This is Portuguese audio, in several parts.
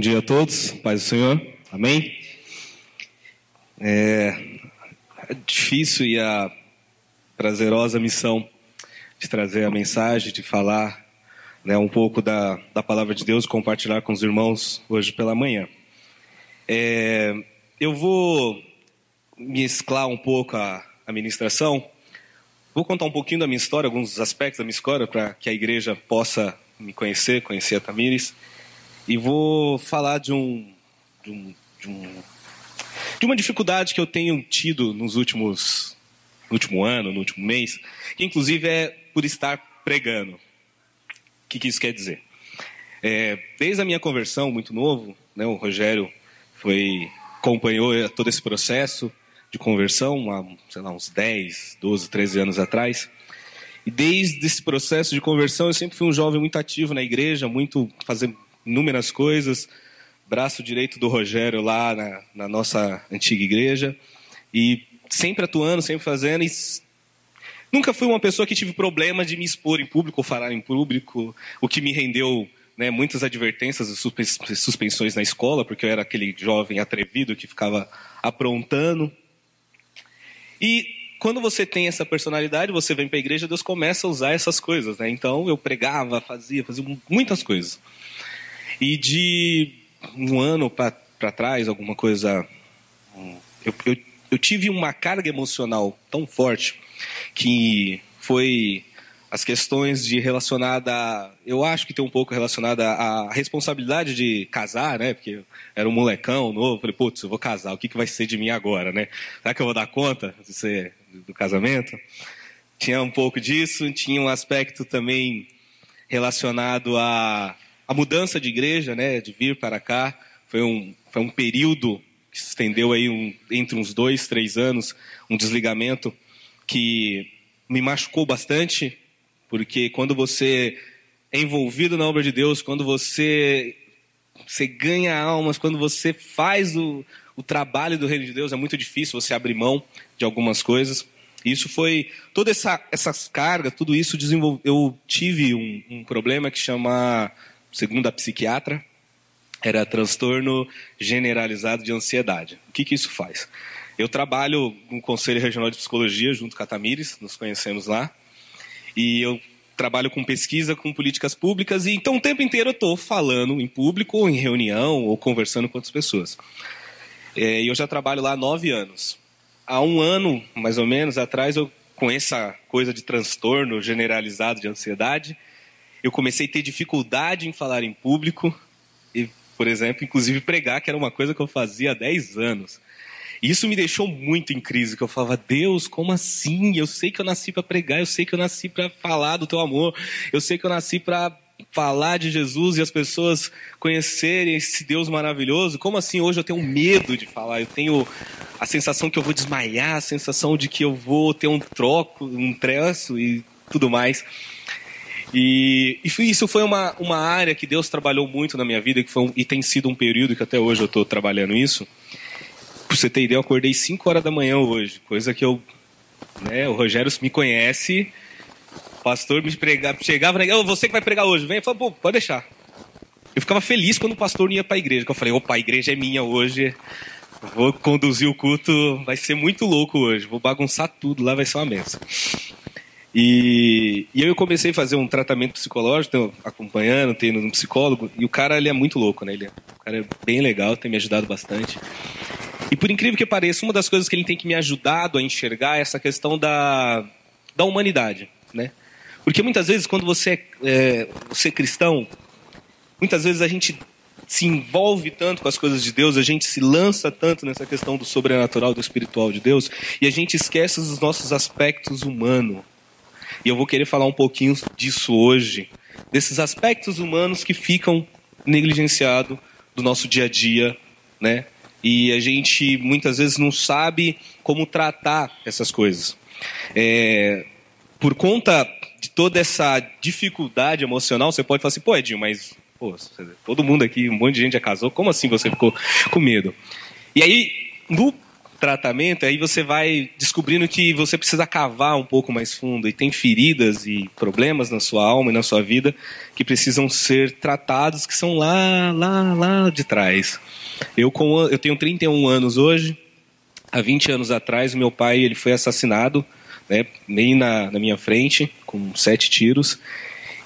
Dia a todos, paz do Senhor, amém? É, é difícil e a prazerosa missão de trazer a mensagem, de falar né, um pouco da, da palavra de Deus, compartilhar com os irmãos hoje pela manhã. É, eu vou mesclar um pouco a, a ministração, vou contar um pouquinho da minha história, alguns aspectos da minha história, para que a igreja possa me conhecer, conhecer a Tamires. E vou falar de um, de um, de um de uma dificuldade que eu tenho tido nos últimos no último ano, no último mês, que inclusive é por estar pregando. O que, que isso quer dizer? É, desde a minha conversão, muito novo, né, o Rogério foi acompanhou todo esse processo de conversão há, sei lá, uns 10, 12, 13 anos atrás. E desde esse processo de conversão, eu sempre fui um jovem muito ativo na igreja, muito fazendo inúmeras coisas. Braço direito do Rogério lá na, na nossa antiga igreja. E sempre atuando, sempre fazendo. E nunca fui uma pessoa que tive problema de me expor em público ou falar em público, o que me rendeu né, muitas advertências e suspensões na escola, porque eu era aquele jovem atrevido que ficava aprontando. E quando você tem essa personalidade, você vem para a igreja, Deus começa a usar essas coisas, né? Então eu pregava, fazia, fazia muitas coisas. E de um ano para trás, alguma coisa. Eu, eu, eu tive uma carga emocional tão forte que foi as questões de relacionada, eu acho que tem um pouco relacionada à responsabilidade de casar, né? Porque eu era um molecão novo, falei, putz, eu vou casar, o que, que vai ser de mim agora, né? Será que eu vou dar conta de ser, do casamento? Tinha um pouco disso, tinha um aspecto também relacionado à a mudança de igreja, né, de vir para cá, foi um, foi um período que se estendeu aí um, entre uns dois, três anos, um desligamento que me machucou bastante, porque quando você é envolvido na obra de Deus, quando você, você ganha almas, quando você faz o, o trabalho do reino de Deus, é muito difícil você abrir mão de algumas coisas. Isso foi toda essa essas cargas, tudo isso desenvolveu. Eu tive um, um problema que chama segundo a psiquiatra, era transtorno generalizado de ansiedade. O que, que isso faz? Eu trabalho no Conselho Regional de Psicologia junto com a Tamires, nos conhecemos lá, e eu trabalho com pesquisa, com políticas públicas, e então o tempo inteiro eu estou falando em público, ou em reunião, ou conversando com outras pessoas. É, e eu já trabalho lá há nove anos. Há um ano, mais ou menos, atrás, eu, com essa coisa de transtorno generalizado de ansiedade, eu comecei a ter dificuldade em falar em público, e, por exemplo, inclusive pregar, que era uma coisa que eu fazia há 10 anos. E isso me deixou muito em crise, que eu falava, Deus, como assim? Eu sei que eu nasci para pregar, eu sei que eu nasci para falar do teu amor, eu sei que eu nasci para falar de Jesus e as pessoas conhecerem esse Deus maravilhoso. Como assim hoje eu tenho medo de falar? Eu tenho a sensação que eu vou desmaiar, a sensação de que eu vou ter um troco, um treço e tudo mais. E, e isso foi uma, uma área que Deus trabalhou muito na minha vida que foi um, e tem sido um período que até hoje eu estou trabalhando isso. Pra você ter ideia, eu acordei 5 horas da manhã hoje, coisa que eu. Né, o Rogério me conhece, o pastor me pregava, chegava, oh, você que vai pregar hoje, vem, eu falei, pô, pode deixar. Eu ficava feliz quando o pastor ia para a igreja, eu falei, opa, a igreja é minha hoje, vou conduzir o culto, vai ser muito louco hoje, vou bagunçar tudo lá, vai ser uma mesa. E, e eu comecei a fazer um tratamento psicológico, acompanhando, tendo um psicólogo, e o cara ele é muito louco, né? Ele é, o cara é bem legal, tem me ajudado bastante. E por incrível que pareça, uma das coisas que ele tem que me ajudado a enxergar é essa questão da, da humanidade, né? Porque muitas vezes, quando você é, você é cristão, muitas vezes a gente se envolve tanto com as coisas de Deus, a gente se lança tanto nessa questão do sobrenatural, do espiritual de Deus, e a gente esquece os nossos aspectos humanos. E eu vou querer falar um pouquinho disso hoje, desses aspectos humanos que ficam negligenciados do nosso dia a dia, né? E a gente muitas vezes não sabe como tratar essas coisas. É, por conta de toda essa dificuldade emocional, você pode falar assim, pô, Edinho, mas pô, todo mundo aqui, um monte de gente já casou, como assim você ficou com medo? E aí, no tratamento, aí você vai descobrindo que você precisa cavar um pouco mais fundo e tem feridas e problemas na sua alma e na sua vida que precisam ser tratados, que são lá, lá, lá de trás. Eu, com, eu tenho 31 anos hoje. Há 20 anos atrás, meu pai ele foi assassinado, né, bem na, na minha frente, com sete tiros.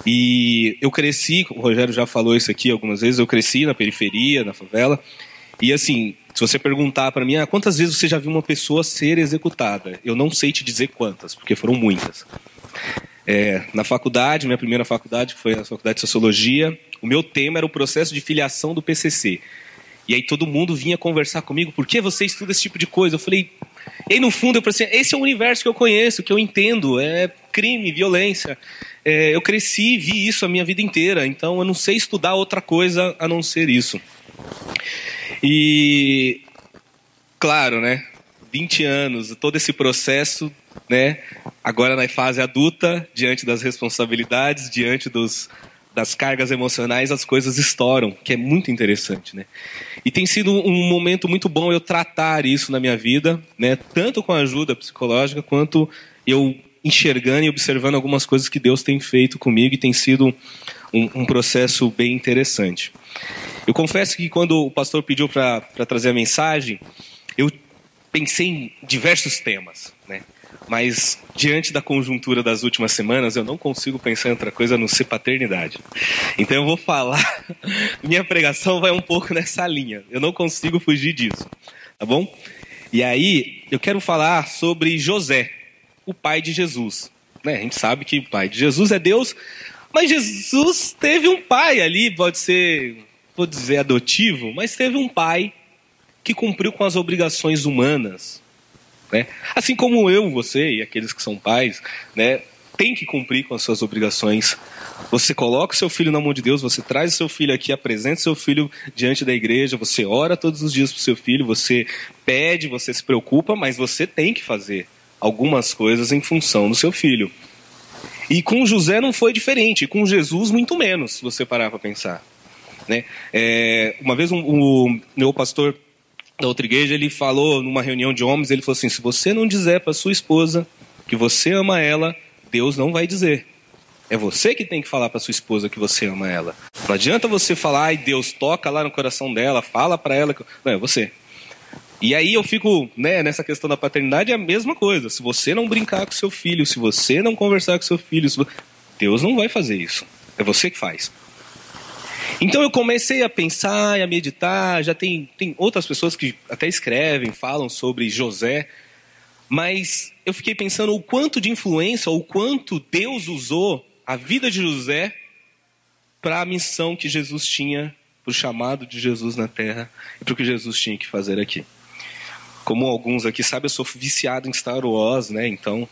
E eu cresci, o Rogério já falou isso aqui algumas vezes, eu cresci na periferia, na favela. E assim, se você perguntar para mim, ah, quantas vezes você já viu uma pessoa ser executada? Eu não sei te dizer quantas, porque foram muitas. É, na faculdade, minha primeira faculdade, que foi a faculdade de Sociologia, o meu tema era o processo de filiação do PCC. E aí todo mundo vinha conversar comigo, por que você estuda esse tipo de coisa? Eu falei, e aí no fundo eu pensei, esse é o universo que eu conheço, que eu entendo, é crime, violência. É, eu cresci e vi isso a minha vida inteira, então eu não sei estudar outra coisa a não ser isso. E, claro, né, 20 anos, todo esse processo, né, agora na fase adulta, diante das responsabilidades, diante dos, das cargas emocionais, as coisas estouram, que é muito interessante, né? E tem sido um momento muito bom eu tratar isso na minha vida, né? Tanto com a ajuda psicológica quanto eu enxergando e observando algumas coisas que Deus tem feito comigo e tem sido um, um processo bem interessante. Eu confesso que quando o pastor pediu para trazer a mensagem, eu pensei em diversos temas, né? Mas diante da conjuntura das últimas semanas, eu não consigo pensar em outra coisa a não ser paternidade. Então eu vou falar, minha pregação vai um pouco nessa linha. Eu não consigo fugir disso, tá bom? E aí, eu quero falar sobre José, o pai de Jesus. Né? A gente sabe que o pai de Jesus é Deus, mas Jesus teve um pai ali, pode ser, vou dizer adotivo, mas teve um pai que cumpriu com as obrigações humanas né? Assim como eu, você e aqueles que são pais, né, tem que cumprir com as suas obrigações. Você coloca o seu filho na mão de Deus, você traz o seu filho aqui, apresenta o seu filho diante da igreja, você ora todos os dias para o seu filho, você pede, você se preocupa, mas você tem que fazer algumas coisas em função do seu filho. E com José não foi diferente, com Jesus muito menos, se você parar para pensar. Né? É, uma vez um, o meu pastor da outra igreja, ele falou numa reunião de homens, ele falou assim: se você não dizer para sua esposa que você ama ela, Deus não vai dizer. É você que tem que falar para sua esposa que você ama ela. Não adianta você falar, ai, Deus toca lá no coração dela, fala para ela. Que... Não, é você. E aí eu fico, né, nessa questão da paternidade é a mesma coisa. Se você não brincar com seu filho, se você não conversar com seu filho, Deus não vai fazer isso. É você que faz. Então eu comecei a pensar e a meditar. Já tem, tem outras pessoas que até escrevem, falam sobre José, mas eu fiquei pensando o quanto de influência, o quanto Deus usou a vida de José para a missão que Jesus tinha, para o chamado de Jesus na terra e para o que Jesus tinha que fazer aqui. Como alguns aqui sabem, eu sou viciado em Star Wars, né? Então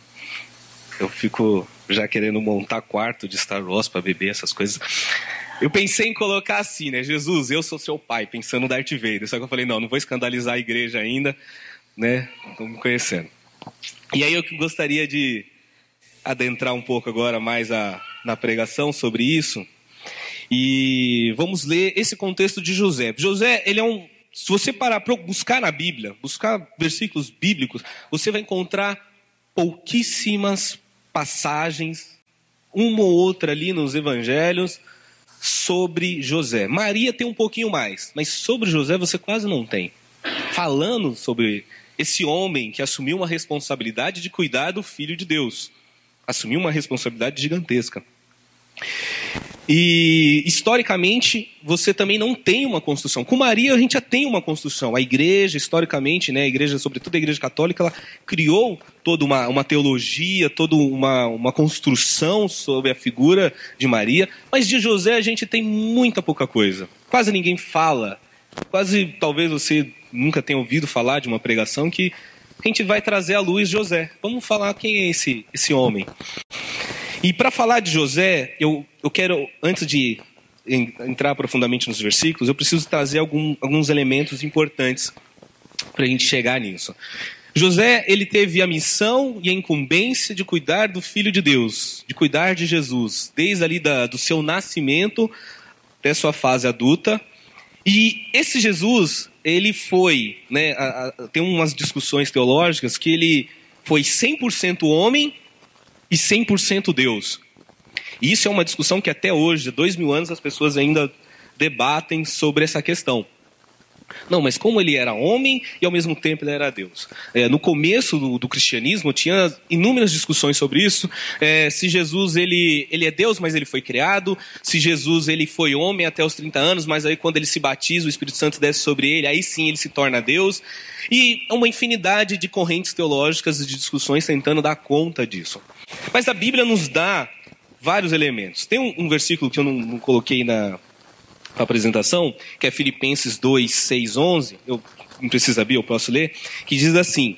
eu fico já querendo montar quarto de Star Wars para beber essas coisas. Eu pensei em colocar assim, né? Jesus, eu sou seu pai, pensando no Darth Vader. Só que eu falei, não, não vou escandalizar a igreja ainda, né? Estão me conhecendo. E aí eu gostaria de adentrar um pouco agora mais a, na pregação sobre isso. E vamos ler esse contexto de José. José, ele é um. Se você parar para buscar na Bíblia, buscar versículos bíblicos, você vai encontrar pouquíssimas passagens, uma ou outra ali nos evangelhos, sobre José. Maria tem um pouquinho mais, mas sobre José você quase não tem. Falando sobre esse homem que assumiu uma responsabilidade de cuidar do filho de Deus. Assumiu uma responsabilidade gigantesca. E historicamente você também não tem uma construção. Com Maria a gente já tem uma construção. A igreja, historicamente, né, a igreja, sobretudo a igreja católica, ela criou toda uma, uma teologia, toda uma, uma construção sobre a figura de Maria. Mas de José a gente tem muita pouca coisa. Quase ninguém fala. Quase talvez você nunca tenha ouvido falar de uma pregação que a gente vai trazer à luz José. Vamos falar quem é esse, esse homem. E para falar de José, eu, eu quero, antes de entrar profundamente nos versículos, eu preciso trazer algum, alguns elementos importantes para a gente chegar nisso. José, ele teve a missão e a incumbência de cuidar do Filho de Deus, de cuidar de Jesus, desde ali da, do seu nascimento até sua fase adulta. E esse Jesus, ele foi, né, a, a, tem umas discussões teológicas que ele foi 100% homem e 100% Deus. E isso é uma discussão que até hoje, dois mil anos, as pessoas ainda debatem sobre essa questão. Não, mas como ele era homem e ao mesmo tempo ele era Deus. É, no começo do, do, cristianismo tinha inúmeras discussões sobre isso. É, se Jesus ele, ele é Deus, mas ele foi criado. Se Jesus ele foi homem até os 30 anos, mas aí quando ele se batiza, o Espírito Santo desce sobre ele, aí sim ele se torna Deus. E uma infinidade de correntes teológicas e de discussões tentando dar conta disso. Mas a Bíblia nos dá vários elementos. Tem um, um versículo que eu não, não coloquei na, apresentação, que é Filipenses 2, 6, 11, eu não preciso abrir, eu posso ler, que diz assim,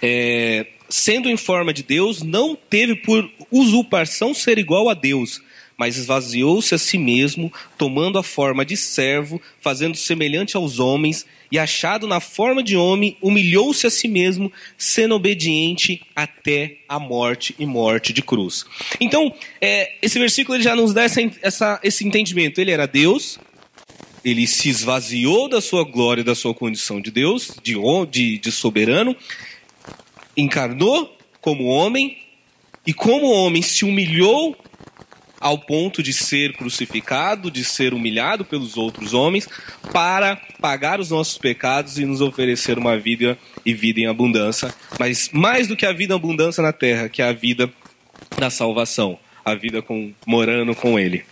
é, sendo em forma de Deus, não teve por usurpação ser igual a Deus, mas esvaziou-se a si mesmo, tomando a forma de servo, fazendo semelhante aos homens, e achado na forma de homem, humilhou-se a si mesmo, sendo obediente até a morte e morte de cruz. Então, é, esse versículo ele já nos dá essa, essa, esse entendimento. Ele era Deus, ele se esvaziou da sua glória, da sua condição de Deus, de, de, de soberano, encarnou como homem, e como homem se humilhou ao ponto de ser crucificado, de ser humilhado pelos outros homens, para pagar os nossos pecados e nos oferecer uma vida e vida em abundância. Mas mais do que a vida em abundância na terra, que é a vida da salvação, a vida com, morando com Ele.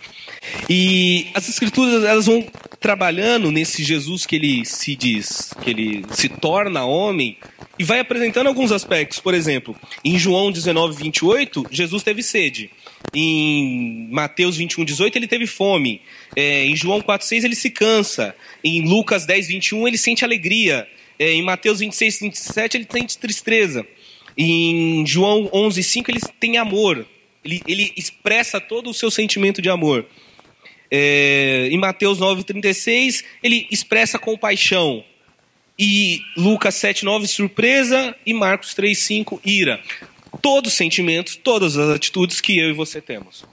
E as escrituras elas vão trabalhando nesse Jesus que ele se diz, que ele se torna homem, e vai apresentando alguns aspectos. Por exemplo, em João 19, 28, Jesus teve sede. Em Mateus 21, 18, ele teve fome. É, em João 4, 6, ele se cansa. Em Lucas 10, 21, ele sente alegria. É, em Mateus 26, 27, ele sente tristeza. Em João 11, 5, ele tem amor. Ele, ele expressa todo o seu sentimento de amor. É, em Mateus 9, 36, ele expressa compaixão. E Lucas 7, 9, surpresa. E Marcos 3, 5, ira todos os sentimentos, todas as atitudes que eu e você temos.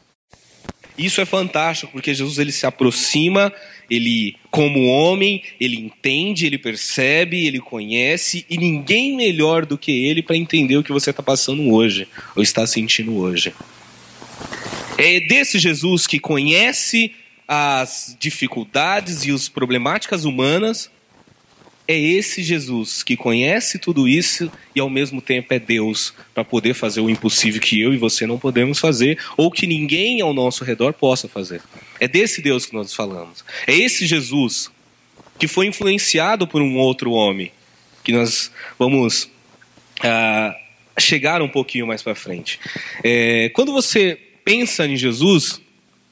Isso é fantástico, porque Jesus ele se aproxima, ele como homem, ele entende, ele percebe, ele conhece, e ninguém melhor do que ele para entender o que você está passando hoje, ou está sentindo hoje. É desse Jesus que conhece as dificuldades e as problemáticas humanas, é esse Jesus que conhece tudo isso e ao mesmo tempo é Deus para poder fazer o impossível que eu e você não podemos fazer ou que ninguém ao nosso redor possa fazer. É desse Deus que nós falamos. É esse Jesus que foi influenciado por um outro homem que nós vamos ah, chegar um pouquinho mais para frente. É, quando você pensa em Jesus,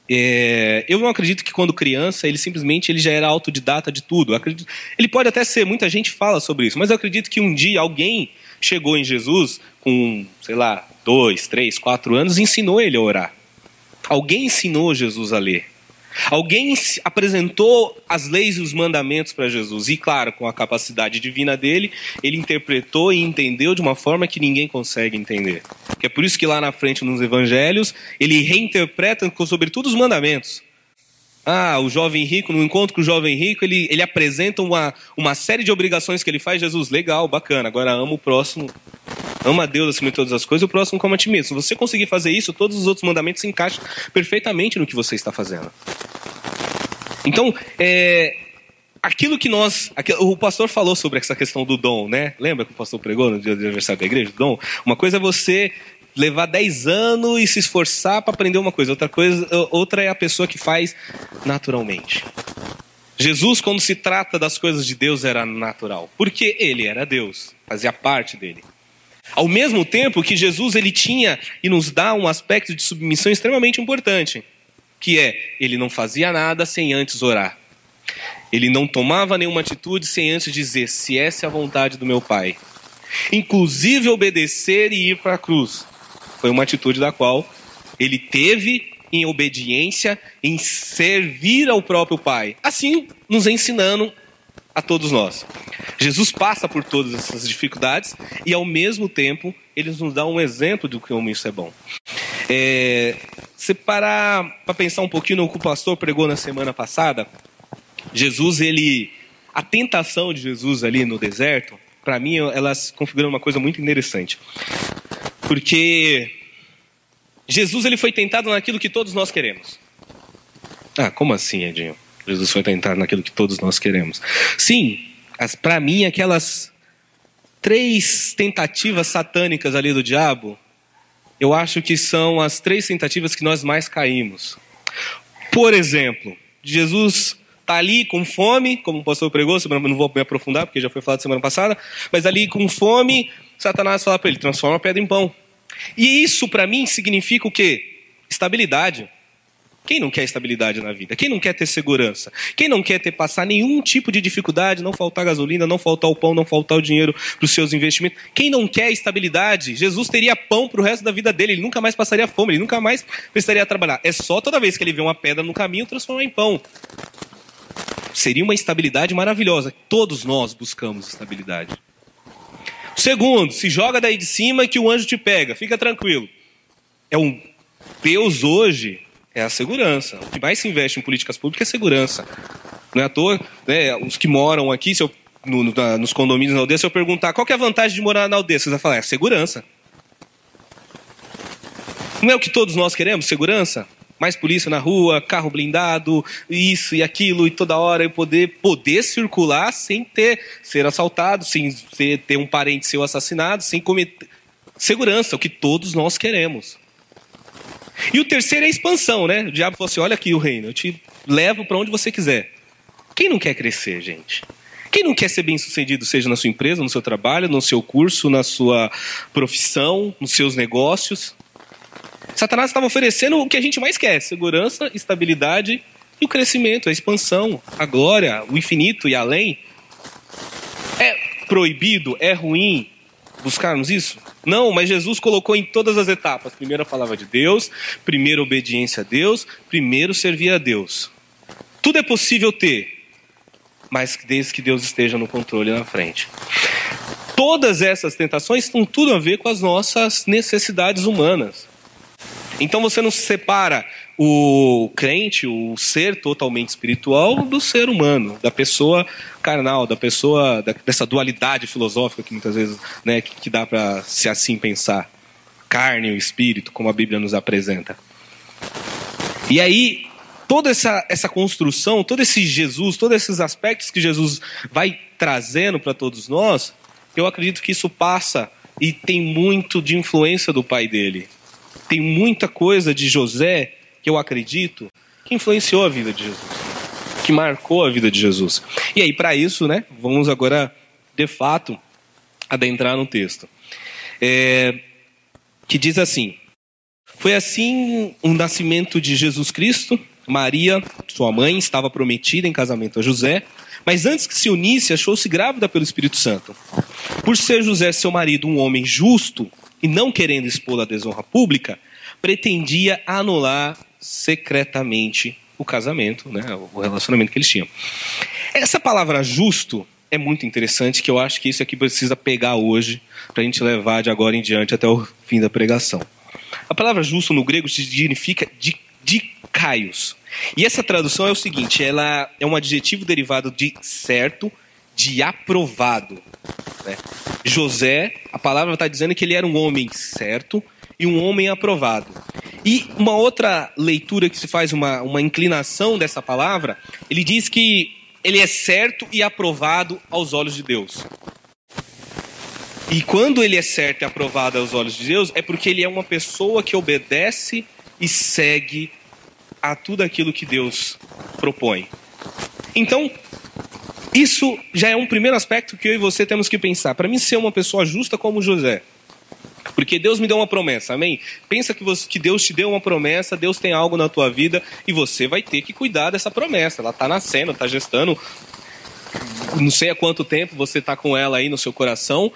é, eu não acredito que quando criança ele simplesmente ele já era autodidata de tudo. Acredito, ele pode até ser, muita gente fala sobre isso, mas eu acredito que um dia alguém chegou em Jesus com, sei lá, dois, três, quatro anos e ensinou ele a orar. Alguém ensinou Jesus a ler. Alguém apresentou as leis e os mandamentos para Jesus, e claro, com a capacidade divina dele, ele interpretou e entendeu de uma forma que ninguém consegue entender. Que é por isso que lá na frente nos evangelhos, ele reinterpreta sobretudo os mandamentos. Ah, o jovem rico, no encontro com o jovem rico, ele, ele apresenta uma, uma série de obrigações que ele faz. Jesus, legal, bacana, agora ama o próximo, ama a Deus acima de todas as coisas, o próximo como a ti mesmo. Se você conseguir fazer isso, todos os outros mandamentos se encaixam perfeitamente no que você está fazendo. Então, é, aquilo que nós. O pastor falou sobre essa questão do dom, né? Lembra que o pastor pregou no dia do aniversário da igreja? Do dom? Uma coisa é você levar 10 anos e se esforçar para aprender uma coisa. Outra coisa, outra é a pessoa que faz naturalmente. Jesus, quando se trata das coisas de Deus, era natural, porque ele era Deus, fazia parte dele. Ao mesmo tempo que Jesus ele tinha e nos dá um aspecto de submissão extremamente importante, que é ele não fazia nada sem antes orar. Ele não tomava nenhuma atitude sem antes dizer se essa é a vontade do meu Pai. Inclusive obedecer e ir para a cruz. Foi uma atitude da qual ele teve em obediência, em servir ao próprio Pai. Assim, nos ensinando a todos nós. Jesus passa por todas essas dificuldades e, ao mesmo tempo, ele nos dá um exemplo de como isso é bom. É, se parar para pensar um pouquinho no que o pastor pregou na semana passada, Jesus, ele a tentação de Jesus ali no deserto, para mim, elas configuram uma coisa muito interessante. Porque Jesus ele foi tentado naquilo que todos nós queremos. Ah, como assim, Edinho? Jesus foi tentado naquilo que todos nós queremos. Sim, para mim, aquelas três tentativas satânicas ali do diabo, eu acho que são as três tentativas que nós mais caímos. Por exemplo, Jesus está ali com fome, como o pastor pregou, não vou me aprofundar, porque já foi falado semana passada, mas ali com fome, Satanás fala para ele: transforma a pedra em pão. E isso para mim significa o quê? Estabilidade. Quem não quer estabilidade na vida? Quem não quer ter segurança? Quem não quer ter passar nenhum tipo de dificuldade, não faltar gasolina, não faltar o pão, não faltar o dinheiro para os seus investimentos? Quem não quer estabilidade? Jesus teria pão para o resto da vida dele, ele nunca mais passaria fome, ele nunca mais precisaria trabalhar. É só toda vez que ele vê uma pedra no caminho transformar em pão. Seria uma estabilidade maravilhosa. Todos nós buscamos estabilidade. Segundo, se joga daí de cima que o anjo te pega, fica tranquilo. É um Deus hoje é a segurança. O que mais se investe em políticas públicas é segurança. Não é à toa, né, os que moram aqui, se eu, no, na, nos condomínios na aldeia, se eu perguntar qual é a vantagem de morar na aldeia, você vai falar, é segurança. Não é o que todos nós queremos, segurança? Mais polícia na rua, carro blindado, isso e aquilo, e toda hora eu poder, poder circular sem ter, ser assaltado, sem ter, ter um parente seu assassinado, sem cometer. Segurança, o que todos nós queremos. E o terceiro é a expansão, né? O diabo falou assim: olha aqui o reino, eu te levo para onde você quiser. Quem não quer crescer, gente? Quem não quer ser bem sucedido, seja na sua empresa, no seu trabalho, no seu curso, na sua profissão, nos seus negócios? Satanás estava oferecendo o que a gente mais quer: segurança, estabilidade e o crescimento, a expansão, a glória, o infinito e além. É proibido? É ruim? buscarmos isso? Não, mas Jesus colocou em todas as etapas. Primeiro a palavra de Deus, primeiro obediência a Deus, primeiro servir a Deus. Tudo é possível ter, mas desde que Deus esteja no controle na frente. Todas essas tentações têm tudo a ver com as nossas necessidades humanas. Então você não se separa o crente, o ser totalmente espiritual, do ser humano, da pessoa carnal, da pessoa, da, dessa dualidade filosófica que muitas vezes né, que, que dá para se assim pensar. Carne e espírito, como a Bíblia nos apresenta. E aí, toda essa, essa construção, todo esse Jesus, todos esses aspectos que Jesus vai trazendo para todos nós, eu acredito que isso passa e tem muito de influência do pai dele. Tem muita coisa de José que eu acredito, que influenciou a vida de Jesus, que marcou a vida de Jesus. E aí, para isso, né, vamos agora, de fato, adentrar no texto. É, que diz assim: Foi assim o nascimento de Jesus Cristo. Maria, sua mãe, estava prometida em casamento a José, mas antes que se unisse, achou-se grávida pelo Espírito Santo. Por ser José, seu marido, um homem justo e não querendo expô-la à desonra pública, pretendia anular secretamente o casamento, né, o relacionamento que eles tinham. Essa palavra justo é muito interessante, que eu acho que isso aqui precisa pegar hoje, para a gente levar de agora em diante até o fim da pregação. A palavra justo no grego significa dikaios. E essa tradução é o seguinte: ela é um adjetivo derivado de certo, de aprovado. Né? José, a palavra está dizendo que ele era um homem certo e um homem aprovado. E uma outra leitura que se faz uma, uma inclinação dessa palavra, ele diz que ele é certo e aprovado aos olhos de Deus. E quando ele é certo e aprovado aos olhos de Deus, é porque ele é uma pessoa que obedece e segue a tudo aquilo que Deus propõe. Então, isso já é um primeiro aspecto que eu e você temos que pensar. Para mim, ser uma pessoa justa como José, porque Deus me deu uma promessa, amém? Pensa que, você, que Deus te deu uma promessa, Deus tem algo na tua vida e você vai ter que cuidar dessa promessa. Ela está nascendo, está gestando. Não sei há quanto tempo você está com ela aí no seu coração.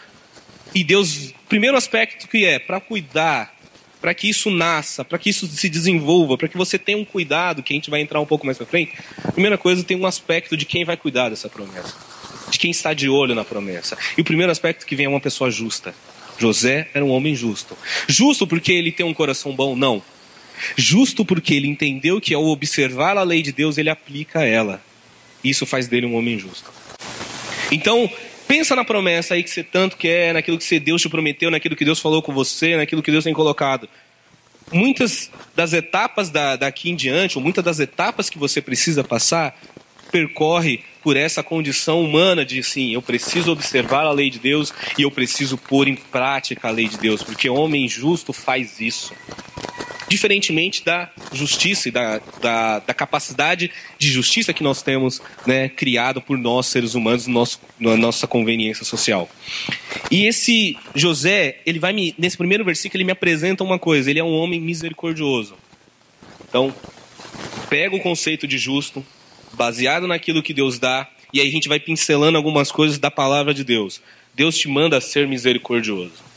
E Deus, primeiro aspecto que é para cuidar, para que isso nasça, para que isso se desenvolva, para que você tenha um cuidado, que a gente vai entrar um pouco mais para frente. Primeira coisa, tem um aspecto de quem vai cuidar dessa promessa, de quem está de olho na promessa. E o primeiro aspecto que vem é uma pessoa justa. José era um homem justo. Justo porque ele tem um coração bom? Não. Justo porque ele entendeu que ao observar a lei de Deus, ele aplica ela. Isso faz dele um homem justo. Então, pensa na promessa aí que você tanto quer, naquilo que Deus te prometeu, naquilo que Deus falou com você, naquilo que Deus tem colocado. Muitas das etapas da, daqui em diante, ou muitas das etapas que você precisa passar, percorre por essa condição humana de sim, eu preciso observar a lei de Deus e eu preciso pôr em prática a lei de Deus, porque homem justo faz isso diferentemente da justiça e da, da, da, capacidade de justiça que nós temos né, criado por nós, seres humanos, no nosso, na nossa conveniência social. E esse José, ele vai me, nesse primeiro versículo, ele me apresenta uma coisa: ele é um homem misericordioso. Então, pega o conceito de justo, baseado naquilo que Deus dá, e aí a gente vai pincelando algumas coisas da palavra de Deus. Deus te manda ser misericordioso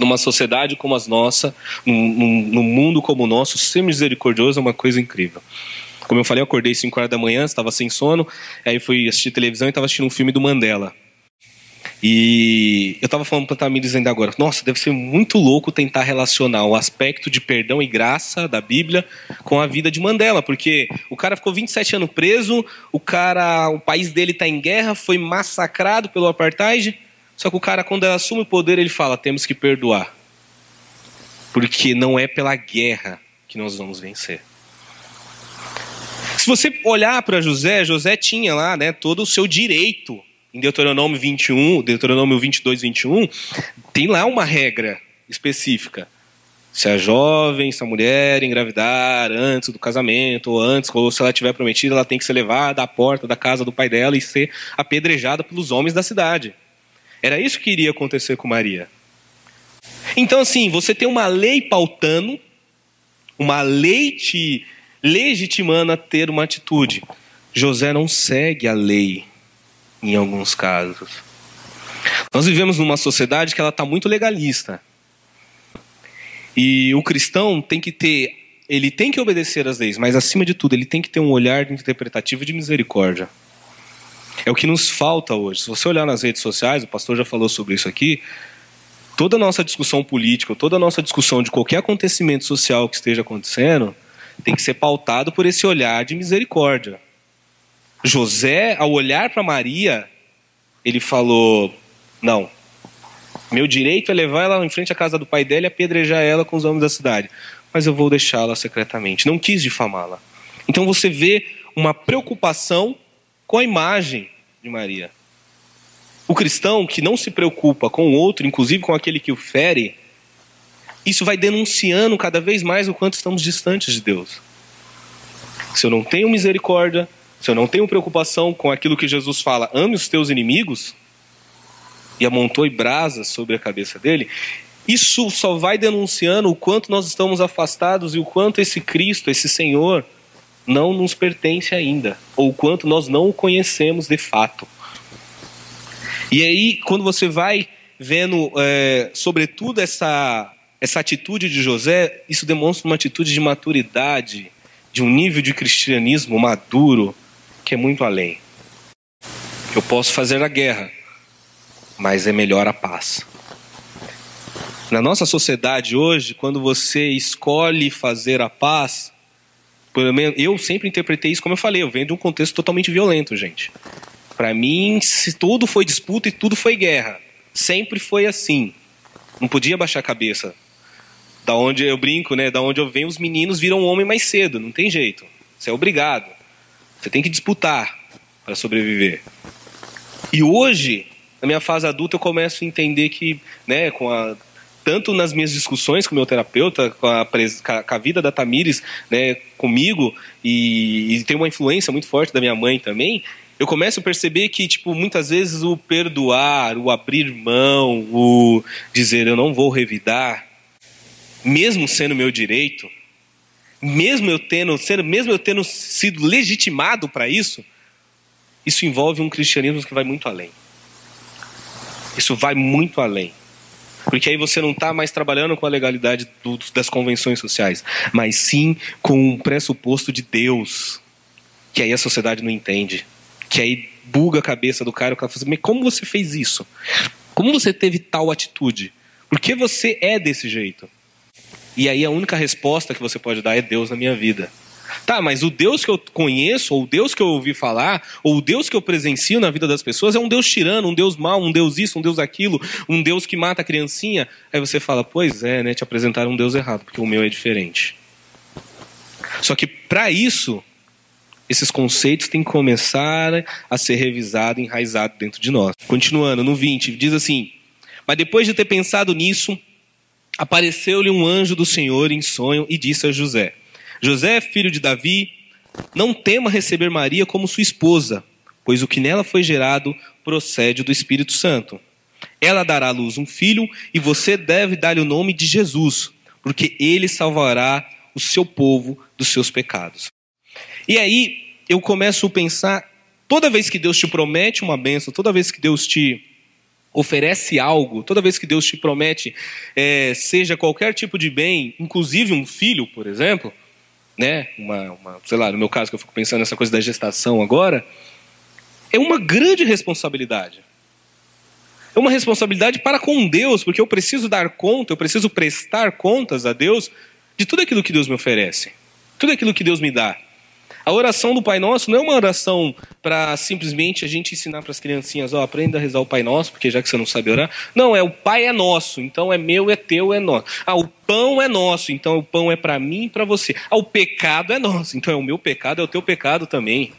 numa sociedade como a nossa, num, num mundo como o nosso, ser misericordioso é uma coisa incrível. Como eu falei, eu acordei 5 horas da manhã, estava sem sono, aí fui assistir televisão e estava assistindo um filme do Mandela. E eu estava falando para Tamires ainda agora, nossa, deve ser muito louco tentar relacionar o aspecto de perdão e graça da Bíblia com a vida de Mandela, porque o cara ficou 27 anos preso, o cara, o país dele está em guerra, foi massacrado pelo apartheid, só que o cara, quando assume o poder, ele fala: temos que perdoar. Porque não é pela guerra que nós vamos vencer. Se você olhar para José, José tinha lá né, todo o seu direito. Em Deuteronômio 21, Deuteronômio 22, 21, tem lá uma regra específica. Se a jovem, se a mulher engravidar antes do casamento, ou antes, ou se ela tiver prometida, ela tem que ser levada à porta da casa do pai dela e ser apedrejada pelos homens da cidade. Era isso que iria acontecer com Maria. Então, assim, você tem uma lei pautando, uma lei te legitimando a ter uma atitude. José não segue a lei em alguns casos. Nós vivemos numa sociedade que ela está muito legalista. E o cristão tem que ter, ele tem que obedecer às leis, mas acima de tudo, ele tem que ter um olhar interpretativo de misericórdia. É o que nos falta hoje. Se você olhar nas redes sociais, o pastor já falou sobre isso aqui, toda a nossa discussão política, toda a nossa discussão de qualquer acontecimento social que esteja acontecendo, tem que ser pautado por esse olhar de misericórdia. José, ao olhar para Maria, ele falou: Não, meu direito é levar ela em frente à casa do pai dela e apedrejar ela com os homens da cidade, mas eu vou deixá-la secretamente. Não quis difamá-la. Então você vê uma preocupação com a imagem de Maria. O cristão que não se preocupa com o outro, inclusive com aquele que o fere, isso vai denunciando cada vez mais o quanto estamos distantes de Deus. Se eu não tenho misericórdia, se eu não tenho preocupação com aquilo que Jesus fala, ame os teus inimigos, e amontou brasas sobre a cabeça dele, isso só vai denunciando o quanto nós estamos afastados e o quanto esse Cristo, esse Senhor, não nos pertence ainda, ou quanto nós não o conhecemos de fato. E aí, quando você vai vendo, é, sobretudo, essa, essa atitude de José, isso demonstra uma atitude de maturidade, de um nível de cristianismo maduro, que é muito além. Eu posso fazer a guerra, mas é melhor a paz. Na nossa sociedade hoje, quando você escolhe fazer a paz, pelo menos eu sempre interpretei isso como eu falei, eu venho de um contexto totalmente violento, gente. Para mim, se tudo foi disputa e tudo foi guerra, sempre foi assim. Não podia baixar a cabeça. Da onde eu brinco, né? Da onde eu venho, os meninos viram homem mais cedo, não tem jeito. Você é obrigado. Você tem que disputar para sobreviver. E hoje, na minha fase adulta, eu começo a entender que, né, com a tanto nas minhas discussões com o meu terapeuta, com a, com a vida da Tamires né, comigo, e, e tem uma influência muito forte da minha mãe também, eu começo a perceber que, tipo, muitas vezes o perdoar, o abrir mão, o dizer eu não vou revidar, mesmo sendo meu direito, mesmo eu tendo, sendo, mesmo eu tendo sido legitimado para isso, isso envolve um cristianismo que vai muito além. Isso vai muito além. Porque aí você não está mais trabalhando com a legalidade do, das convenções sociais, mas sim com um pressuposto de Deus, que aí a sociedade não entende. Que aí buga a cabeça do cara, o cara fala assim, mas como você fez isso? Como você teve tal atitude? Por que você é desse jeito? E aí a única resposta que você pode dar é Deus na minha vida. Tá, mas o Deus que eu conheço, ou o Deus que eu ouvi falar, ou o Deus que eu presencio na vida das pessoas é um Deus tirano, um Deus mau, um Deus isso, um Deus aquilo, um Deus que mata a criancinha. Aí você fala, pois é, né? Te apresentaram um Deus errado, porque o meu é diferente. Só que para isso, esses conceitos têm que começar a ser revisados, enraizados dentro de nós. Continuando, no 20, diz assim: Mas depois de ter pensado nisso, apareceu-lhe um anjo do Senhor em sonho e disse a José: José, filho de Davi, não tema receber Maria como sua esposa, pois o que nela foi gerado procede do Espírito Santo. Ela dará à luz um filho e você deve dar-lhe o nome de Jesus, porque ele salvará o seu povo dos seus pecados. E aí eu começo a pensar, toda vez que Deus te promete uma bênção, toda vez que Deus te oferece algo, toda vez que Deus te promete, é, seja qualquer tipo de bem, inclusive um filho, por exemplo, né? Uma, uma, sei lá, no meu caso que eu fico pensando nessa coisa da gestação agora, é uma grande responsabilidade. É uma responsabilidade para com Deus, porque eu preciso dar conta, eu preciso prestar contas a Deus de tudo aquilo que Deus me oferece, tudo aquilo que Deus me dá. A oração do Pai Nosso não é uma oração para simplesmente a gente ensinar para as criancinhas, ó, aprenda a rezar o Pai Nosso, porque já que você não sabe orar. Não, é o Pai é nosso, então é meu, é teu, é nosso. Ah, o pão é nosso, então o pão é para mim e para você. Ah, o pecado é nosso, então é o meu pecado, é o teu pecado também.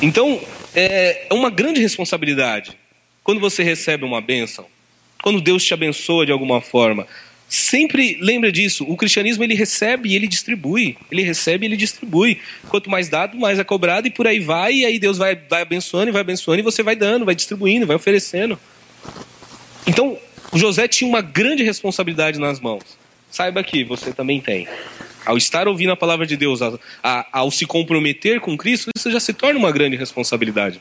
Então, é uma grande responsabilidade. Quando você recebe uma bênção, quando Deus te abençoa de alguma forma, Sempre lembra disso. O cristianismo ele recebe e ele distribui. Ele recebe e ele distribui. Quanto mais dado, mais é cobrado e por aí vai. E aí Deus vai, vai abençoando e vai abençoando e você vai dando, vai distribuindo, vai oferecendo. Então, o José tinha uma grande responsabilidade nas mãos. Saiba que você também tem. Ao estar ouvindo a palavra de Deus, a, a, ao se comprometer com Cristo, isso já se torna uma grande responsabilidade.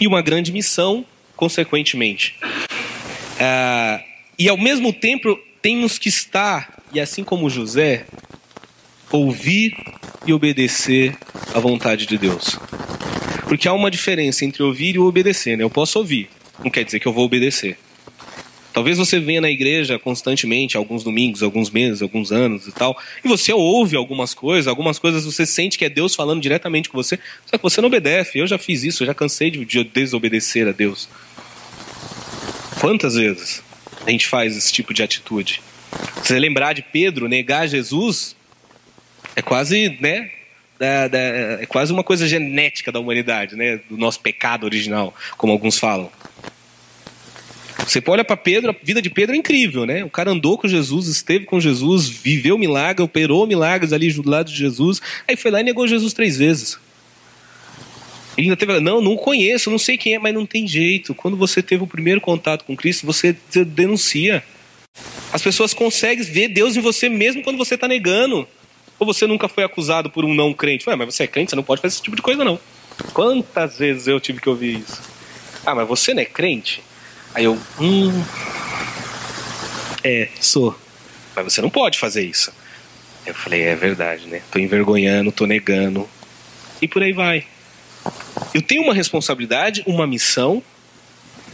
E uma grande missão, consequentemente. Ah, e ao mesmo tempo temos que estar, e assim como José, ouvir e obedecer à vontade de Deus. Porque há uma diferença entre ouvir e obedecer, né? Eu posso ouvir, não quer dizer que eu vou obedecer. Talvez você venha na igreja constantemente, alguns domingos, alguns meses, alguns anos e tal, e você ouve algumas coisas, algumas coisas você sente que é Deus falando diretamente com você, só que você não obedece. Eu já fiz isso, eu já cansei de desobedecer a Deus. Quantas vezes? A gente faz esse tipo de atitude. Você lembrar de Pedro negar Jesus, é quase, né? é quase uma coisa genética da humanidade, né? Do nosso pecado original, como alguns falam. Você olha para Pedro, a vida de Pedro é incrível, né? O cara andou com Jesus, esteve com Jesus, viveu milagre, operou milagres ali do lado de Jesus, aí foi lá e negou Jesus três vezes. Ele ainda teve, não, não conheço, não sei quem é, mas não tem jeito. Quando você teve o primeiro contato com Cristo, você denuncia. As pessoas conseguem ver Deus em você mesmo quando você está negando. Ou você nunca foi acusado por um não crente. Ué, mas você é crente, você não pode fazer esse tipo de coisa, não. Quantas vezes eu tive que ouvir isso? Ah, mas você não é crente? Aí eu, hum. É, sou. Mas você não pode fazer isso. Eu falei, é verdade, né? Tô envergonhando, tô negando. E por aí vai. Eu tenho uma responsabilidade, uma missão.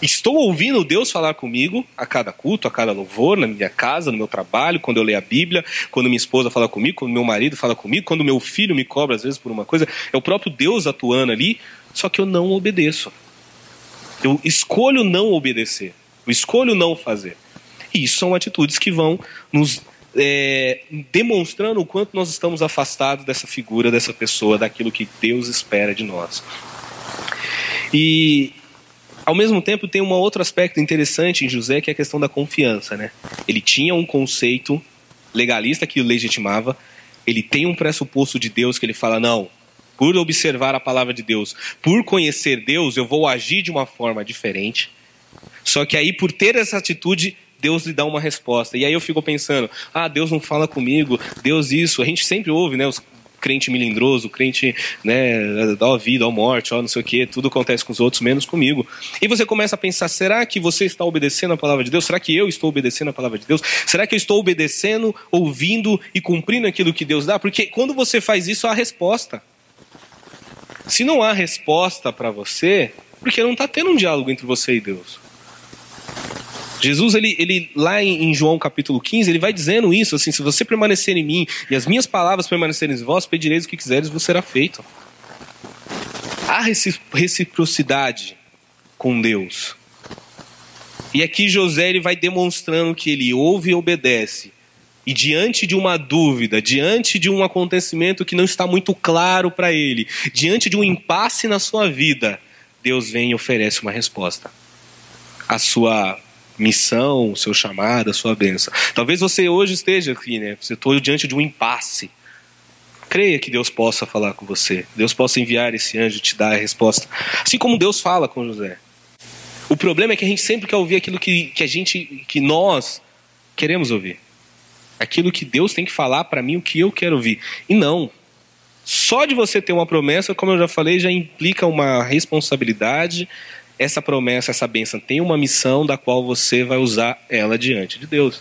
Estou ouvindo Deus falar comigo a cada culto, a cada louvor, na minha casa, no meu trabalho, quando eu leio a Bíblia, quando minha esposa fala comigo, quando meu marido fala comigo, quando meu filho me cobra às vezes por uma coisa. É o próprio Deus atuando ali, só que eu não obedeço. Eu escolho não obedecer. Eu escolho não fazer. E isso são atitudes que vão nos é, demonstrando o quanto nós estamos afastados dessa figura, dessa pessoa, daquilo que Deus espera de nós. E ao mesmo tempo tem um outro aspecto interessante em José que é a questão da confiança, né? Ele tinha um conceito legalista que o legitimava, ele tem um pressuposto de Deus que ele fala não, por observar a palavra de Deus, por conhecer Deus, eu vou agir de uma forma diferente. Só que aí por ter essa atitude, Deus lhe dá uma resposta. E aí eu fico pensando, ah, Deus não fala comigo, Deus isso. A gente sempre ouve, né, os crente milindroso, crente, né, da vida, ó morte, ó não sei o que, tudo acontece com os outros, menos comigo. E você começa a pensar, será que você está obedecendo a palavra de Deus? Será que eu estou obedecendo a palavra de Deus? Será que eu estou obedecendo, ouvindo e cumprindo aquilo que Deus dá? Porque quando você faz isso, há resposta. Se não há resposta para você, porque não está tendo um diálogo entre você e Deus. Jesus, ele, ele lá em, em, João capítulo 15, ele vai dizendo isso, assim, se você permanecer em mim e as minhas palavras permanecerem em vós, pedireis o que quiseres, vos será feito. Há reciprocidade com Deus. E aqui José ele vai demonstrando que ele ouve e obedece. E diante de uma dúvida, diante de um acontecimento que não está muito claro para ele, diante de um impasse na sua vida, Deus vem e oferece uma resposta. A sua missão, seu chamado, a sua bênção. Talvez você hoje esteja aqui, né? Você está diante de um impasse. Creia que Deus possa falar com você. Deus possa enviar esse anjo e te dar a resposta. Assim como Deus fala com José. O problema é que a gente sempre quer ouvir aquilo que, que a gente, que nós queremos ouvir. Aquilo que Deus tem que falar para mim, o que eu quero ouvir. E não. Só de você ter uma promessa, como eu já falei, já implica uma responsabilidade. Essa promessa, essa bênção tem uma missão da qual você vai usar ela diante de Deus.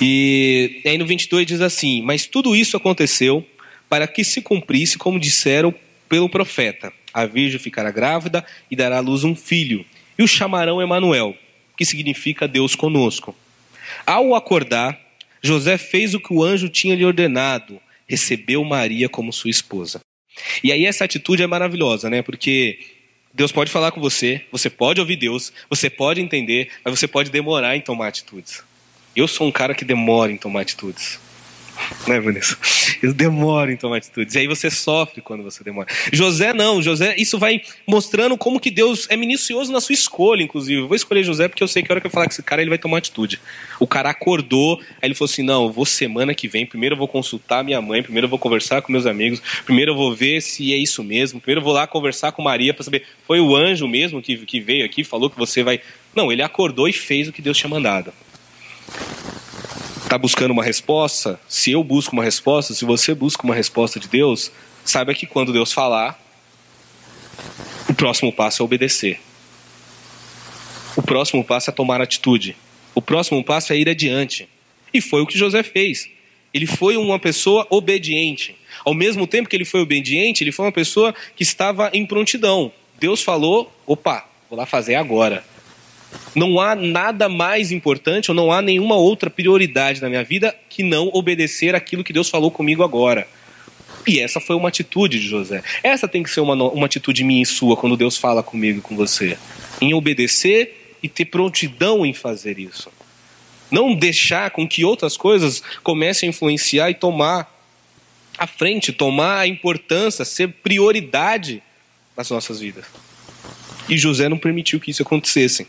E aí no 22 diz assim: Mas tudo isso aconteceu para que se cumprisse como disseram pelo profeta: A virgem ficará grávida e dará à luz um filho e o chamarão Emanuel, que significa Deus conosco. Ao acordar, José fez o que o anjo tinha lhe ordenado, recebeu Maria como sua esposa. E aí essa atitude é maravilhosa, né? Porque Deus pode falar com você, você pode ouvir Deus, você pode entender, mas você pode demorar em tomar atitudes. Eu sou um cara que demora em tomar atitudes. Né, Vanessa? Eles demoram em tomar atitudes. E aí você sofre quando você demora. José não. José, isso vai mostrando como que Deus é minucioso na sua escolha, inclusive. Eu vou escolher José porque eu sei que a hora que eu falar com esse cara, ele vai tomar atitude. O cara acordou, aí ele falou assim: não, eu vou semana que vem. Primeiro eu vou consultar minha mãe, primeiro eu vou conversar com meus amigos, primeiro eu vou ver se é isso mesmo, primeiro eu vou lá conversar com Maria para saber, foi o anjo mesmo que, que veio aqui, falou que você vai. Não, ele acordou e fez o que Deus tinha mandado está buscando uma resposta, se eu busco uma resposta, se você busca uma resposta de Deus, saiba que quando Deus falar, o próximo passo é obedecer. O próximo passo é tomar atitude. O próximo passo é ir adiante. E foi o que José fez. Ele foi uma pessoa obediente. Ao mesmo tempo que ele foi obediente, ele foi uma pessoa que estava em prontidão. Deus falou: opa, vou lá fazer agora. Não há nada mais importante ou não há nenhuma outra prioridade na minha vida que não obedecer aquilo que Deus falou comigo agora. E essa foi uma atitude de José. Essa tem que ser uma, uma atitude minha e sua quando Deus fala comigo e com você. Em obedecer e ter prontidão em fazer isso. Não deixar com que outras coisas comecem a influenciar e tomar a frente, tomar a importância, ser prioridade nas nossas vidas. E José não permitiu que isso acontecesse.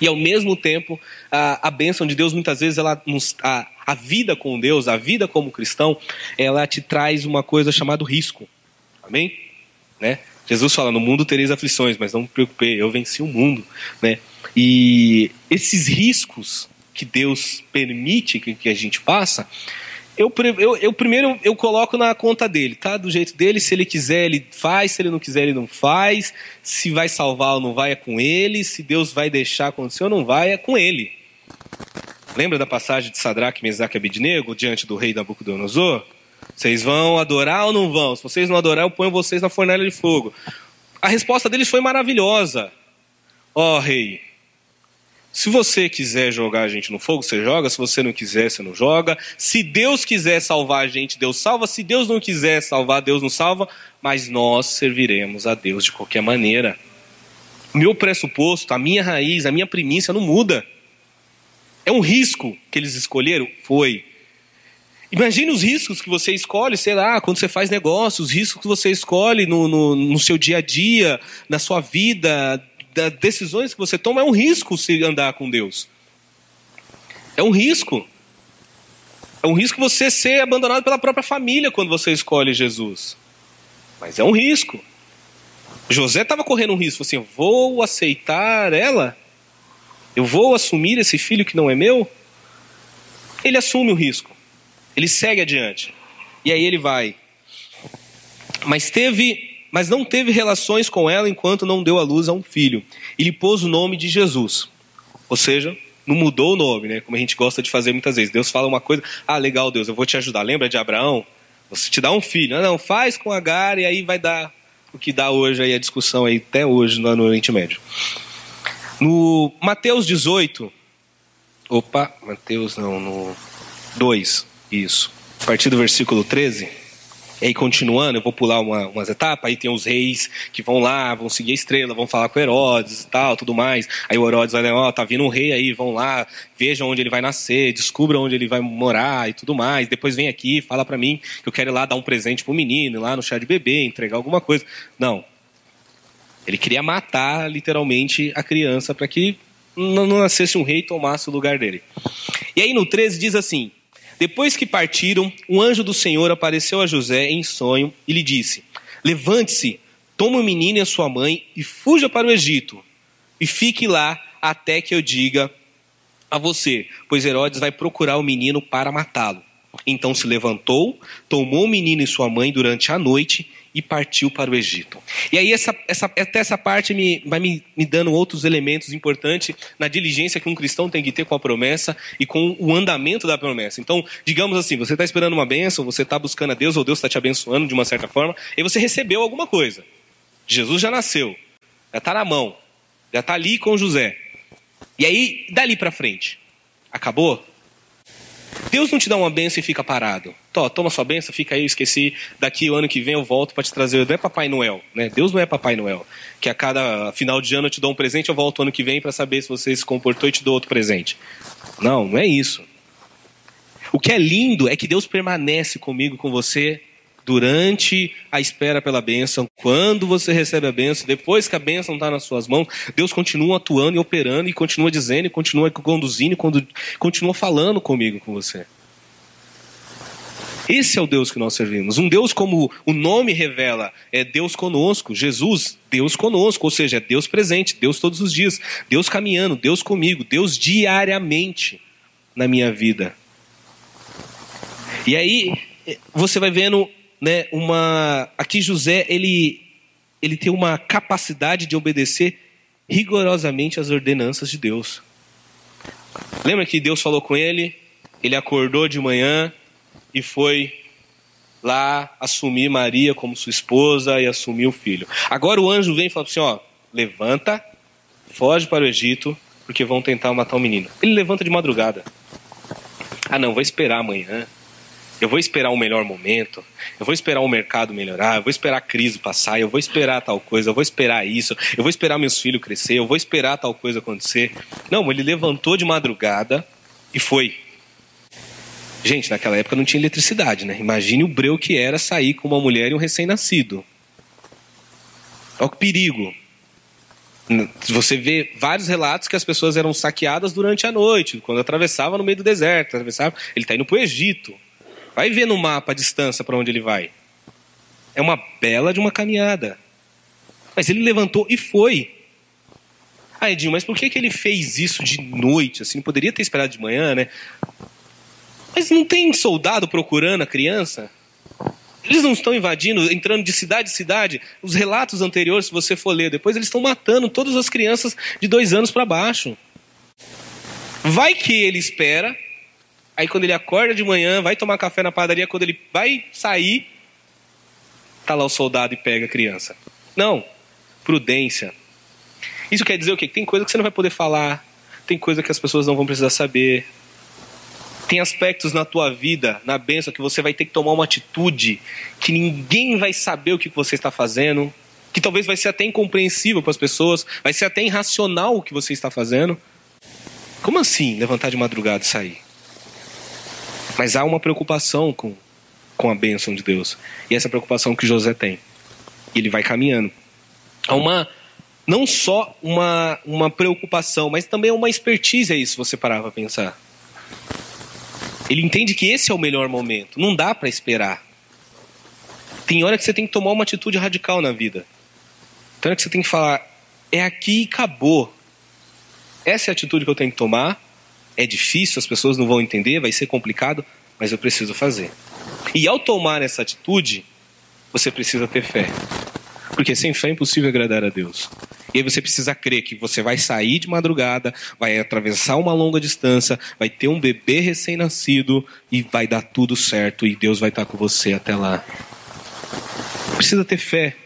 E ao mesmo tempo, a, a bênção de Deus, muitas vezes, ela nos, a, a vida com Deus, a vida como cristão, ela te traz uma coisa chamada risco. Amém? Né? Jesus fala: No mundo tereis aflições, mas não me preocupei, eu venci o mundo. Né? E esses riscos que Deus permite que, que a gente passa, eu, eu, eu, primeiro eu coloco na conta dele, tá? Do jeito dele, se ele quiser, ele faz, se ele não quiser, ele não faz. Se vai salvar ou não vai, é com ele. Se Deus vai deixar acontecer ou não vai, é com ele. Lembra da passagem de Sadraque, Mesaque e Abidnego diante do rei Nabucodonosor? Vocês vão adorar ou não vão? Se vocês não adorar, eu ponho vocês na fornalha de fogo. A resposta deles foi maravilhosa. Ó oh, rei, se você quiser jogar a gente no fogo, você joga. Se você não quiser, você não joga. Se Deus quiser salvar a gente, Deus salva. Se Deus não quiser salvar, Deus não salva. Mas nós serviremos a Deus de qualquer maneira. Meu pressuposto, a minha raiz, a minha primícia não muda. É um risco que eles escolheram? Foi. Imagine os riscos que você escolhe, sei lá, quando você faz negócios, os riscos que você escolhe no, no, no seu dia a dia, na sua vida, das decisões que você toma é um risco se andar com Deus. É um risco. É um risco você ser abandonado pela própria família quando você escolhe Jesus. Mas é um risco. José estava correndo um risco, assim, vou aceitar ela? Eu vou assumir esse filho que não é meu? Ele assume o risco. Ele segue adiante. E aí ele vai. Mas teve mas não teve relações com ela enquanto não deu à luz a um filho. E lhe pôs o nome de Jesus. Ou seja, não mudou o nome, né? Como a gente gosta de fazer muitas vezes. Deus fala uma coisa, ah, legal, Deus, eu vou te ajudar. Lembra de Abraão? Você te dá um filho. Ah, não, faz com Agar e aí vai dar o que dá hoje aí a discussão aí até hoje no Oriente Médio. No Mateus 18, Opa, Mateus não, no 2, isso. A partir do versículo 13. E aí, continuando, eu vou pular uma, umas etapas, aí tem os reis que vão lá, vão seguir a estrela, vão falar com Herodes e tal, tudo mais. Aí o Herodes vai, ó, oh, tá vindo um rei aí, vão lá, vejam onde ele vai nascer, descubram onde ele vai morar e tudo mais. Depois vem aqui, fala para mim que eu quero ir lá dar um presente pro menino, lá no chá de bebê, entregar alguma coisa. Não. Ele queria matar, literalmente, a criança para que não nascesse um rei e tomasse o lugar dele. E aí no 13 diz assim: depois que partiram, um anjo do Senhor apareceu a José em sonho e lhe disse: Levante-se, tome o menino e a sua mãe e fuja para o Egito, e fique lá até que eu diga a você, pois Herodes vai procurar o menino para matá-lo. Então se levantou, tomou o menino e sua mãe durante a noite e partiu para o Egito. E aí essa, essa, até essa parte me, vai me, me dando outros elementos importantes na diligência que um cristão tem que ter com a promessa e com o andamento da promessa. Então, digamos assim, você está esperando uma bênção, você está buscando a Deus, ou Deus está te abençoando de uma certa forma, e você recebeu alguma coisa. Jesus já nasceu, já está na mão, já está ali com José. E aí, dali para frente, acabou? Deus não te dá uma benção e fica parado. Tó, toma sua benção, fica aí, eu esqueci. Daqui o ano que vem eu volto para te trazer. Não é Papai Noel, né? Deus não é Papai Noel. Que a cada final de ano eu te dou um presente, eu volto ano que vem para saber se você se comportou e te dou outro presente. Não, não é isso. O que é lindo é que Deus permanece comigo, com você, durante a espera pela bênção, quando você recebe a bênção, depois que a bênção está nas suas mãos, Deus continua atuando e operando, e continua dizendo, e continua conduzindo, e continua falando comigo, com você. Esse é o Deus que nós servimos. Um Deus como o nome revela, é Deus conosco, Jesus, Deus conosco, ou seja, é Deus presente, Deus todos os dias, Deus caminhando, Deus comigo, Deus diariamente na minha vida. E aí você vai vendo né, uma aqui José ele ele tem uma capacidade de obedecer rigorosamente às ordenanças de Deus. Lembra que Deus falou com ele? Ele acordou de manhã e foi lá assumir Maria como sua esposa e assumir o filho. Agora o anjo vem e fala assim: ó, levanta, foge para o Egito, porque vão tentar matar o menino. Ele levanta de madrugada. Ah, não, vou esperar amanhã. Eu vou esperar um melhor momento, eu vou esperar o mercado melhorar, eu vou esperar a crise passar, eu vou esperar tal coisa, eu vou esperar isso, eu vou esperar meus filhos crescer, eu vou esperar tal coisa acontecer. Não, ele levantou de madrugada e foi. Gente, naquela época não tinha eletricidade, né? Imagine o breu que era sair com uma mulher e um recém-nascido. Olha o perigo. Você vê vários relatos que as pessoas eram saqueadas durante a noite, quando atravessava no meio do deserto. Atravessava, ele está indo para o Egito. Vai ver no mapa a distância para onde ele vai. É uma bela de uma caminhada. Mas ele levantou e foi. Ah, Edinho, mas por que, que ele fez isso de noite? Assim, poderia ter esperado de manhã, né? Mas não tem soldado procurando a criança? Eles não estão invadindo, entrando de cidade em cidade. Os relatos anteriores, se você for ler depois, eles estão matando todas as crianças de dois anos para baixo. Vai que ele espera Aí quando ele acorda de manhã, vai tomar café na padaria, quando ele vai sair, tá lá o soldado e pega a criança. Não, prudência. Isso quer dizer o quê? Tem coisa que você não vai poder falar, tem coisa que as pessoas não vão precisar saber. Tem aspectos na tua vida, na bênção, que você vai ter que tomar uma atitude que ninguém vai saber o que você está fazendo, que talvez vai ser até incompreensível para as pessoas, vai ser até irracional o que você está fazendo. Como assim levantar de madrugada e sair? Mas há uma preocupação com, com a bênção de Deus. E essa preocupação que José tem. E ele vai caminhando. Há uma. Não só uma, uma preocupação, mas também uma expertise aí, se você parar para pensar. Ele entende que esse é o melhor momento. Não dá para esperar. Tem hora que você tem que tomar uma atitude radical na vida. Tem hora que você tem que falar: é aqui e acabou. Essa é a atitude que eu tenho que tomar é difícil, as pessoas não vão entender, vai ser complicado, mas eu preciso fazer. E ao tomar essa atitude, você precisa ter fé. Porque sem fé é impossível agradar a Deus. E aí você precisa crer que você vai sair de madrugada, vai atravessar uma longa distância, vai ter um bebê recém-nascido e vai dar tudo certo e Deus vai estar com você até lá. Precisa ter fé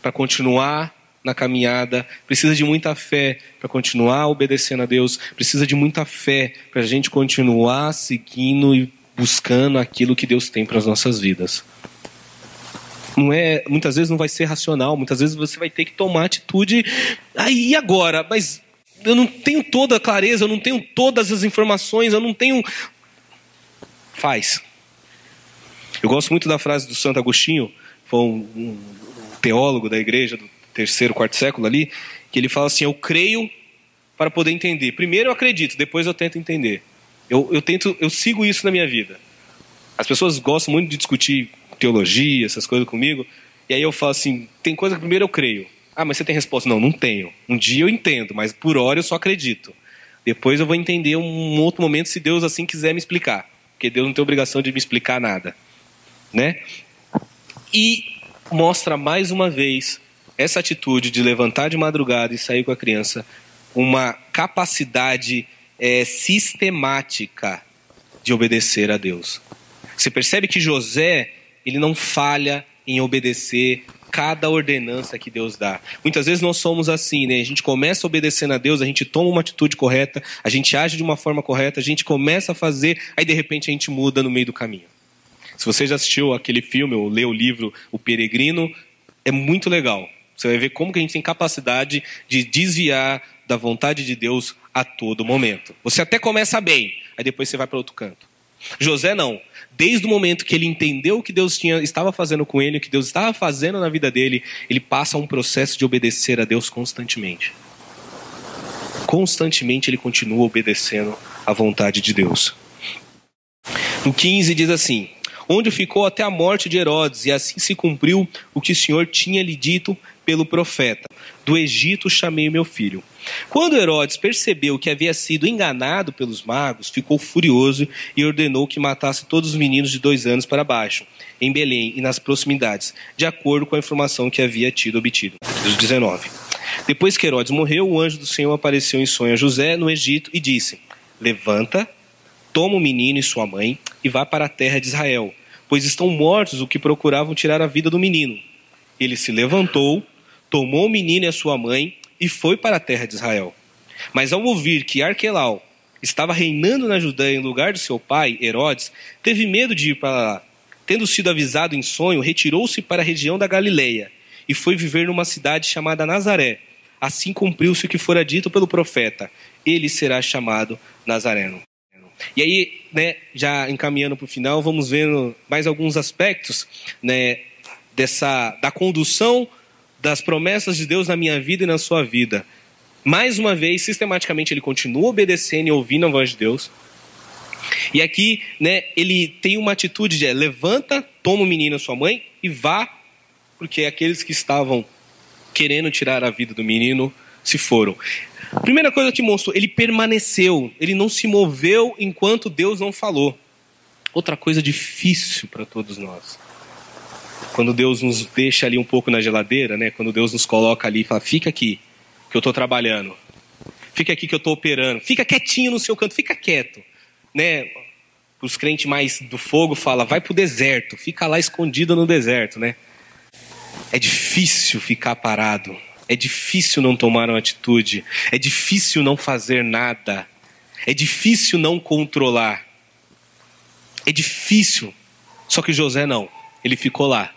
para continuar na caminhada, precisa de muita fé para continuar obedecendo a Deus, precisa de muita fé para a gente continuar seguindo e buscando aquilo que Deus tem para as nossas vidas. Não é, muitas vezes não vai ser racional, muitas vezes você vai ter que tomar atitude. Aí ah, agora, mas eu não tenho toda a clareza, eu não tenho todas as informações, eu não tenho. Faz. Eu gosto muito da frase do Santo Agostinho, foi um, um teólogo da igreja do terceiro, quarto século ali, que ele fala assim: Eu creio para poder entender. Primeiro eu acredito, depois eu tento entender. Eu, eu tento, eu sigo isso na minha vida. As pessoas gostam muito de discutir teologia, essas coisas comigo, e aí eu falo assim: tem coisa que primeiro eu creio. Ah, mas você tem resposta? Não, não tenho. Um dia eu entendo, mas por hora eu só acredito. Depois eu vou entender um outro momento se Deus assim quiser me explicar, porque Deus não tem obrigação de me explicar nada, né? E mostra mais uma vez essa atitude de levantar de madrugada e sair com a criança, uma capacidade é, sistemática de obedecer a Deus. Você percebe que José ele não falha em obedecer cada ordenança que Deus dá. Muitas vezes nós somos assim, né? A gente começa obedecendo a Deus, a gente toma uma atitude correta, a gente age de uma forma correta, a gente começa a fazer, aí de repente a gente muda no meio do caminho. Se você já assistiu aquele filme ou leu o livro O Peregrino, é muito legal. Você vai ver como que a gente tem capacidade de desviar da vontade de Deus a todo momento. Você até começa bem, aí depois você vai para outro canto. José não. Desde o momento que ele entendeu o que Deus tinha, estava fazendo com ele, o que Deus estava fazendo na vida dele, ele passa um processo de obedecer a Deus constantemente. Constantemente ele continua obedecendo à vontade de Deus. No 15 diz assim: onde ficou até a morte de Herodes, e assim se cumpriu o que o Senhor tinha lhe dito pelo profeta: Do Egito chamei o meu filho. Quando Herodes percebeu que havia sido enganado pelos magos, ficou furioso e ordenou que matasse todos os meninos de dois anos para baixo, em Belém e nas proximidades, de acordo com a informação que havia tido obtido. 19. Depois que Herodes morreu, o anjo do Senhor apareceu em sonho a José no Egito e disse: Levanta, toma o menino e sua mãe e vá para a terra de Israel, pois estão mortos os que procuravam tirar a vida do menino. Ele se levantou, tomou o menino e a sua mãe e foi para a terra de Israel. Mas ao ouvir que Arquelau estava reinando na Judéia em lugar de seu pai, Herodes, teve medo de ir para lá. Tendo sido avisado em sonho, retirou-se para a região da Galileia e foi viver numa cidade chamada Nazaré. Assim cumpriu-se o que fora dito pelo profeta: ele será chamado Nazareno. E aí, né, já encaminhando para o final, vamos vendo mais alguns aspectos né, dessa da condução das promessas de Deus na minha vida e na sua vida. Mais uma vez, sistematicamente, ele continua obedecendo e ouvindo a voz de Deus. E aqui, né, ele tem uma atitude de é, levanta, toma o menino sua mãe e vá, porque aqueles que estavam querendo tirar a vida do menino se foram. Primeira coisa que mostrou, ele permaneceu, ele não se moveu enquanto Deus não falou. Outra coisa difícil para todos nós. Quando Deus nos deixa ali um pouco na geladeira, né? Quando Deus nos coloca ali e fala: "Fica aqui, que eu estou trabalhando. Fica aqui que eu estou operando. Fica quietinho no seu canto, fica quieto", né? Os crentes mais do fogo fala: "Vai para o deserto, fica lá escondido no deserto", né? É difícil ficar parado. É difícil não tomar uma atitude. É difícil não fazer nada. É difícil não controlar. É difícil. Só que José não. Ele ficou lá.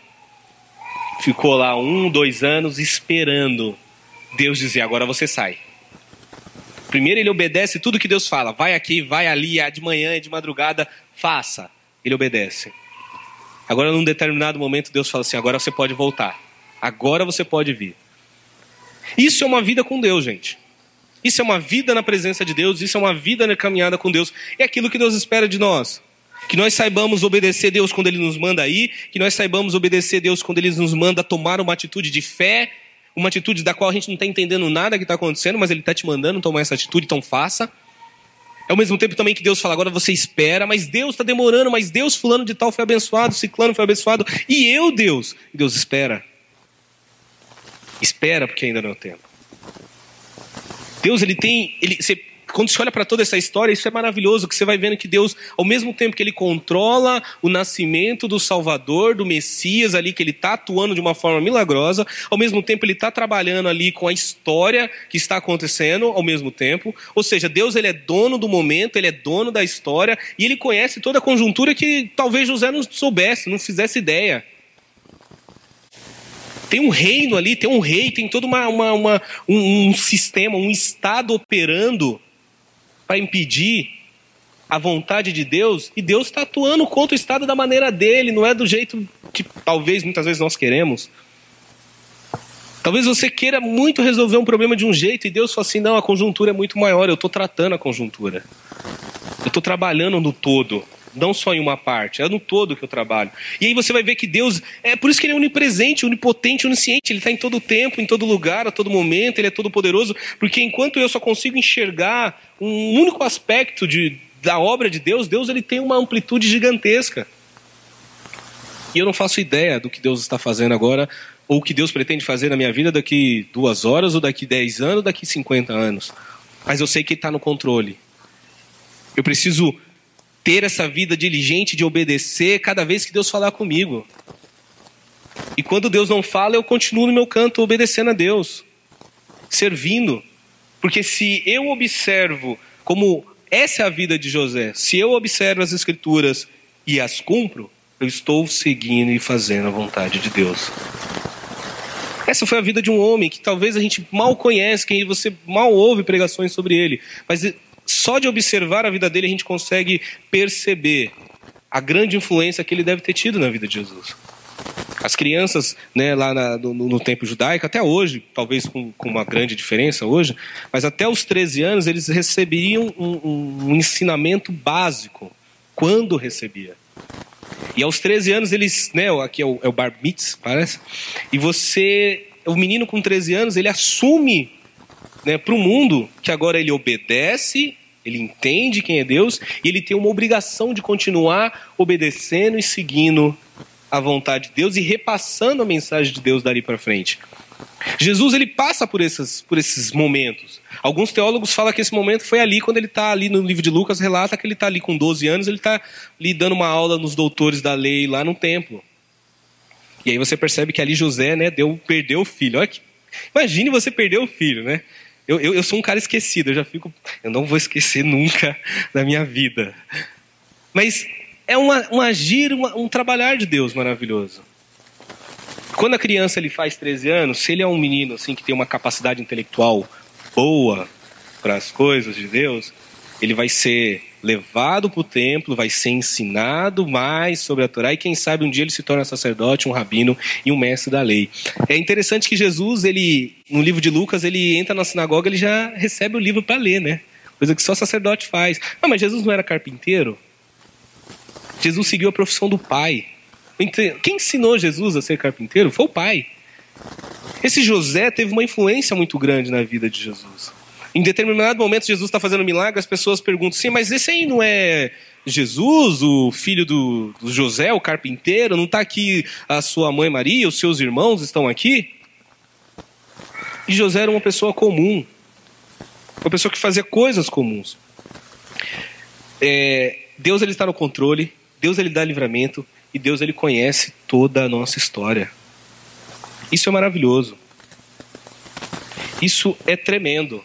Ficou lá um, dois anos esperando Deus dizer: agora você sai. Primeiro ele obedece tudo que Deus fala. Vai aqui, vai ali, é de manhã, é de madrugada, faça. Ele obedece. Agora, num determinado momento, Deus fala assim: agora você pode voltar. Agora você pode vir. Isso é uma vida com Deus, gente. Isso é uma vida na presença de Deus, isso é uma vida na caminhada com Deus. É aquilo que Deus espera de nós. Que nós saibamos obedecer Deus quando Ele nos manda ir, que nós saibamos obedecer Deus quando Ele nos manda tomar uma atitude de fé, uma atitude da qual a gente não está entendendo nada que está acontecendo, mas Ele está te mandando tomar essa atitude, então faça. Ao mesmo tempo também que Deus fala, agora você espera, mas Deus está demorando, mas Deus, fulano de tal, foi abençoado, ciclano foi abençoado, e eu, Deus, Deus espera. Espera, porque ainda não é o tempo. Deus, ele tem. Ele, você quando você olha para toda essa história, isso é maravilhoso, que você vai vendo que Deus, ao mesmo tempo que ele controla o nascimento do Salvador, do Messias ali, que ele está atuando de uma forma milagrosa, ao mesmo tempo ele está trabalhando ali com a história que está acontecendo ao mesmo tempo. Ou seja, Deus ele é dono do momento, ele é dono da história e ele conhece toda a conjuntura que talvez José não soubesse, não fizesse ideia. Tem um reino ali, tem um rei, tem todo uma, uma, uma um, um sistema, um Estado operando para impedir a vontade de Deus, e Deus está atuando contra o Estado da maneira dele, não é do jeito que talvez muitas vezes nós queremos. Talvez você queira muito resolver um problema de um jeito e Deus fala assim: não, a conjuntura é muito maior, eu estou tratando a conjuntura. Eu estou trabalhando no todo não só em uma parte, é no todo que eu trabalho. E aí você vai ver que Deus, é por isso que ele é onipresente, onipotente, onisciente, ele está em todo tempo, em todo lugar, a todo momento, ele é todo poderoso, porque enquanto eu só consigo enxergar um único aspecto de, da obra de Deus, Deus ele tem uma amplitude gigantesca. E eu não faço ideia do que Deus está fazendo agora, ou o que Deus pretende fazer na minha vida daqui duas horas, ou daqui dez anos, ou daqui cinquenta anos. Mas eu sei que Ele está no controle. Eu preciso ter essa vida diligente de obedecer cada vez que Deus falar comigo. E quando Deus não fala, eu continuo no meu canto obedecendo a Deus, servindo. Porque se eu observo como essa é a vida de José, se eu observo as escrituras e as cumpro, eu estou seguindo e fazendo a vontade de Deus. Essa foi a vida de um homem que talvez a gente mal conhece, que você mal ouve pregações sobre ele, mas só de observar a vida dele a gente consegue perceber a grande influência que ele deve ter tido na vida de Jesus. As crianças, né, lá na, no, no, tempo judaico, até hoje, talvez com, com, uma grande diferença hoje, mas até os 13 anos eles receberiam um, um, um ensinamento básico, quando recebia. E aos 13 anos eles, né, aqui é o, é o bar mitzvah, parece, e você, o menino com 13 anos, ele assume né, para o mundo que agora ele obedece ele entende quem é Deus e ele tem uma obrigação de continuar obedecendo e seguindo a vontade de Deus e repassando a mensagem de Deus dali para frente. Jesus ele passa por esses, por esses momentos. Alguns teólogos falam que esse momento foi ali, quando ele está ali no livro de Lucas, relata que ele está ali com 12 anos, ele está ali dando uma aula nos doutores da lei lá no templo. E aí você percebe que ali José né, deu, perdeu o filho. Olha que, imagine você perder o filho, né? Eu, eu, eu sou um cara esquecido, eu já fico. Eu não vou esquecer nunca da minha vida. Mas é uma, um agir, uma, um trabalhar de Deus maravilhoso. Quando a criança ele faz 13 anos, se ele é um menino assim que tem uma capacidade intelectual boa para as coisas de Deus, ele vai ser levado para o templo, vai ser ensinado mais sobre a Torá e quem sabe um dia ele se torna sacerdote, um rabino e um mestre da lei. É interessante que Jesus, ele no livro de Lucas, ele entra na sinagoga, ele já recebe o livro para ler, né? Coisa que só sacerdote faz. Ah, mas Jesus não era carpinteiro? Jesus seguiu a profissão do pai. Quem ensinou Jesus a ser carpinteiro foi o pai. Esse José teve uma influência muito grande na vida de Jesus. Em determinado momento, Jesus está fazendo milagre, as pessoas perguntam: sim, mas esse aí não é Jesus, o filho do, José, o carpinteiro? Não está aqui a sua mãe Maria, os seus irmãos estão aqui? E José era uma pessoa comum, uma pessoa que fazia coisas comuns. É, Deus ele está no controle, Deus ele dá livramento e Deus ele conhece toda a nossa história. Isso é maravilhoso. Isso é tremendo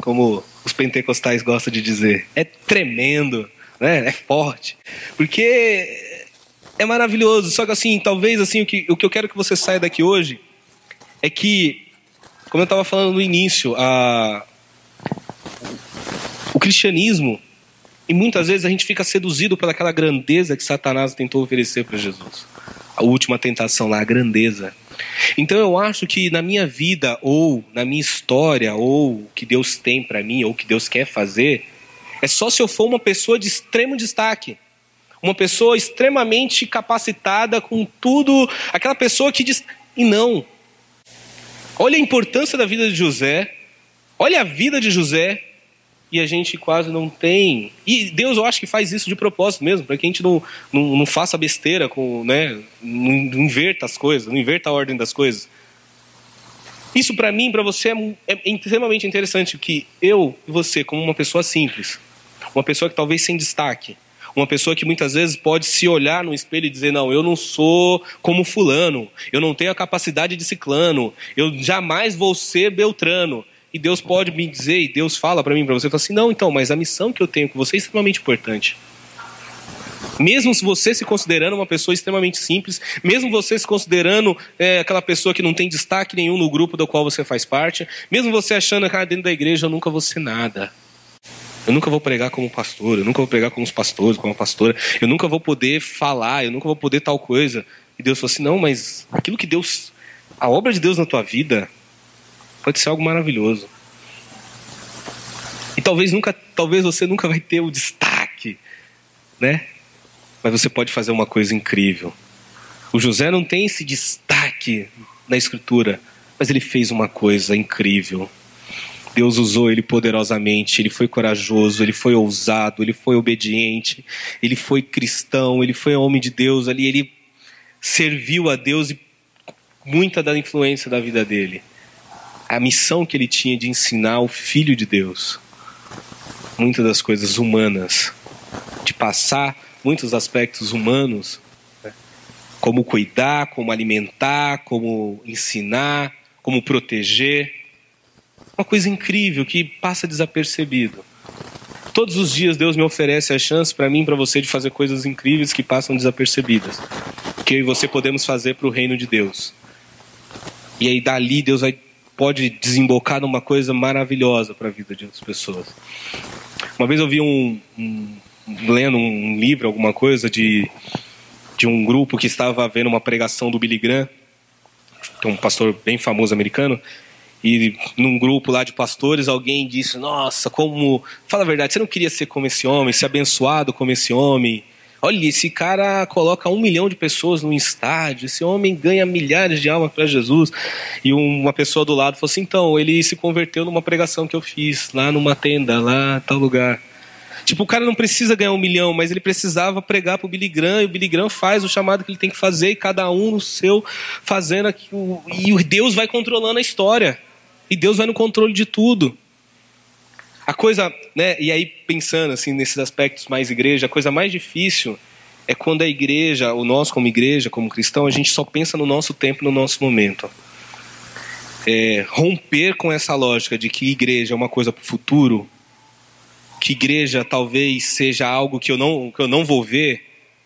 como os pentecostais gostam de dizer. É tremendo, né? é forte. Porque é maravilhoso. Só que assim, talvez assim, o que, o que eu quero que você saia daqui hoje é que, como eu estava falando no início, a, o cristianismo, e muitas vezes a gente fica seduzido pelaquela grandeza que Satanás tentou oferecer para Jesus. A última tentação lá, a grandeza. Então eu acho que na minha vida, ou na minha história, ou o que Deus tem para mim, ou o que Deus quer fazer, é só se eu for uma pessoa de extremo destaque. Uma pessoa extremamente capacitada com tudo, aquela pessoa que diz. E não. Olha a importância da vida de José, olha a vida de José, e a gente quase não tem. E Deus, eu acho que faz isso de propósito mesmo, para que a gente não, não, não, faça besteira, com, né, não, não inverta as coisas, não inverta a ordem das coisas. Isso para mim, para você, é, é extremamente interessante que eu e você, como uma pessoa simples, uma pessoa que talvez sem destaque, uma pessoa que muitas vezes pode se olhar no espelho e dizer: Não, eu não sou como Fulano, eu não tenho a capacidade de Ciclano, eu jamais vou ser Beltrano. E Deus pode me dizer, e Deus fala para mim, para você, fala assim: Não, então, mas a missão que eu tenho com você é extremamente importante. Mesmo você se considerando uma pessoa extremamente simples, mesmo você se considerando é, aquela pessoa que não tem destaque nenhum no grupo do qual você faz parte, mesmo você achando que ah, dentro da igreja eu nunca vou ser nada. Eu nunca vou pregar como pastor, eu nunca vou pregar como os pastores, como a pastora, eu nunca vou poder falar, eu nunca vou poder tal coisa. E Deus falou assim: não, mas aquilo que Deus, a obra de Deus na tua vida, pode ser algo maravilhoso. E talvez nunca, talvez você nunca vai ter o destaque, né? Mas você pode fazer uma coisa incrível. O José não tem esse destaque na escritura, mas ele fez uma coisa incrível. Deus usou ele poderosamente, ele foi corajoso, ele foi ousado, ele foi obediente, ele foi cristão, ele foi homem de Deus ali, ele serviu a Deus e muita da influência da vida dele. A missão que ele tinha de ensinar o Filho de Deus, muitas das coisas humanas, de passar muitos aspectos humanos, né? como cuidar, como alimentar, como ensinar, como proteger uma coisa incrível que passa desapercebido. Todos os dias Deus me oferece a chance para mim para você de fazer coisas incríveis que passam desapercebidas. Que eu e você podemos fazer para o reino de Deus. E aí dali Deus vai, pode desembocar numa coisa maravilhosa para a vida de outras pessoas. Uma vez eu vi um, um lendo um livro, alguma coisa de de um grupo que estava vendo uma pregação do Billy Graham, que é um pastor bem famoso americano, e num grupo lá de pastores alguém disse: Nossa, como. Fala a verdade, você não queria ser como esse homem, ser abençoado como esse homem. Olha, esse cara coloca um milhão de pessoas no estádio, esse homem ganha milhares de almas para Jesus. E uma pessoa do lado falou assim: Então, ele se converteu numa pregação que eu fiz, lá numa tenda, lá tal lugar. Tipo, o cara não precisa ganhar um milhão, mas ele precisava pregar para o Billy Graham, e o Billy Graham faz o chamado que ele tem que fazer, e cada um no seu fazendo aquilo. E Deus vai controlando a história. E Deus vai no controle de tudo. A coisa, né, e aí pensando assim nesses aspectos mais igreja, a coisa mais difícil é quando a igreja, o nós como igreja, como cristão, a gente só pensa no nosso tempo, no nosso momento. É, romper com essa lógica de que igreja é uma coisa para o futuro, que igreja talvez seja algo que eu não, que eu não vou ver.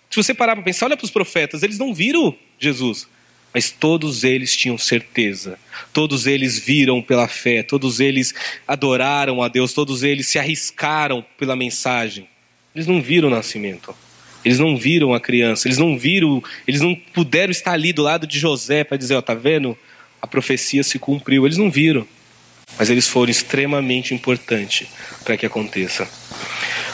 Se você parar para pensar, olha para os profetas, eles não viram Jesus. Mas todos eles tinham certeza, todos eles viram pela fé, todos eles adoraram a Deus, todos eles se arriscaram pela mensagem. Eles não viram o nascimento, eles não viram a criança, eles não viram, eles não puderam estar ali do lado de José para dizer: Ó, tá vendo? A profecia se cumpriu. Eles não viram, mas eles foram extremamente importantes para que aconteça.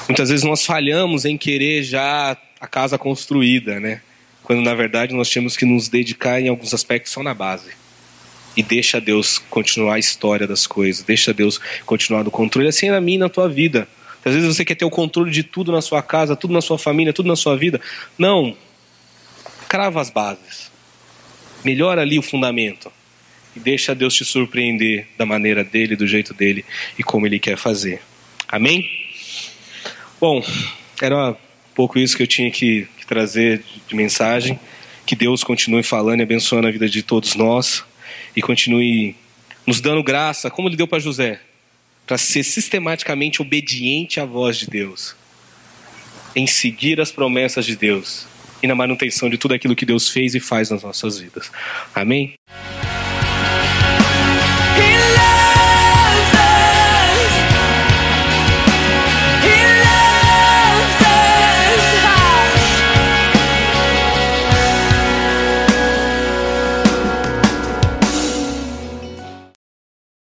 Muitas vezes nós falhamos em querer já a casa construída, né? Quando na verdade nós temos que nos dedicar em alguns aspectos só na base. E deixa Deus continuar a história das coisas, deixa Deus continuar no controle, assim é na minha e na tua vida. Às vezes você quer ter o controle de tudo na sua casa, tudo na sua família, tudo na sua vida. Não. Crava as bases. Melhora ali o fundamento. E deixa Deus te surpreender da maneira dele, do jeito dele e como ele quer fazer. Amém? Bom, era um pouco isso que eu tinha que trazer de mensagem. Que Deus continue falando e abençoando a vida de todos nós e continue nos dando graça, como ele deu para José, para ser sistematicamente obediente à voz de Deus, em seguir as promessas de Deus e na manutenção de tudo aquilo que Deus fez e faz nas nossas vidas. Amém?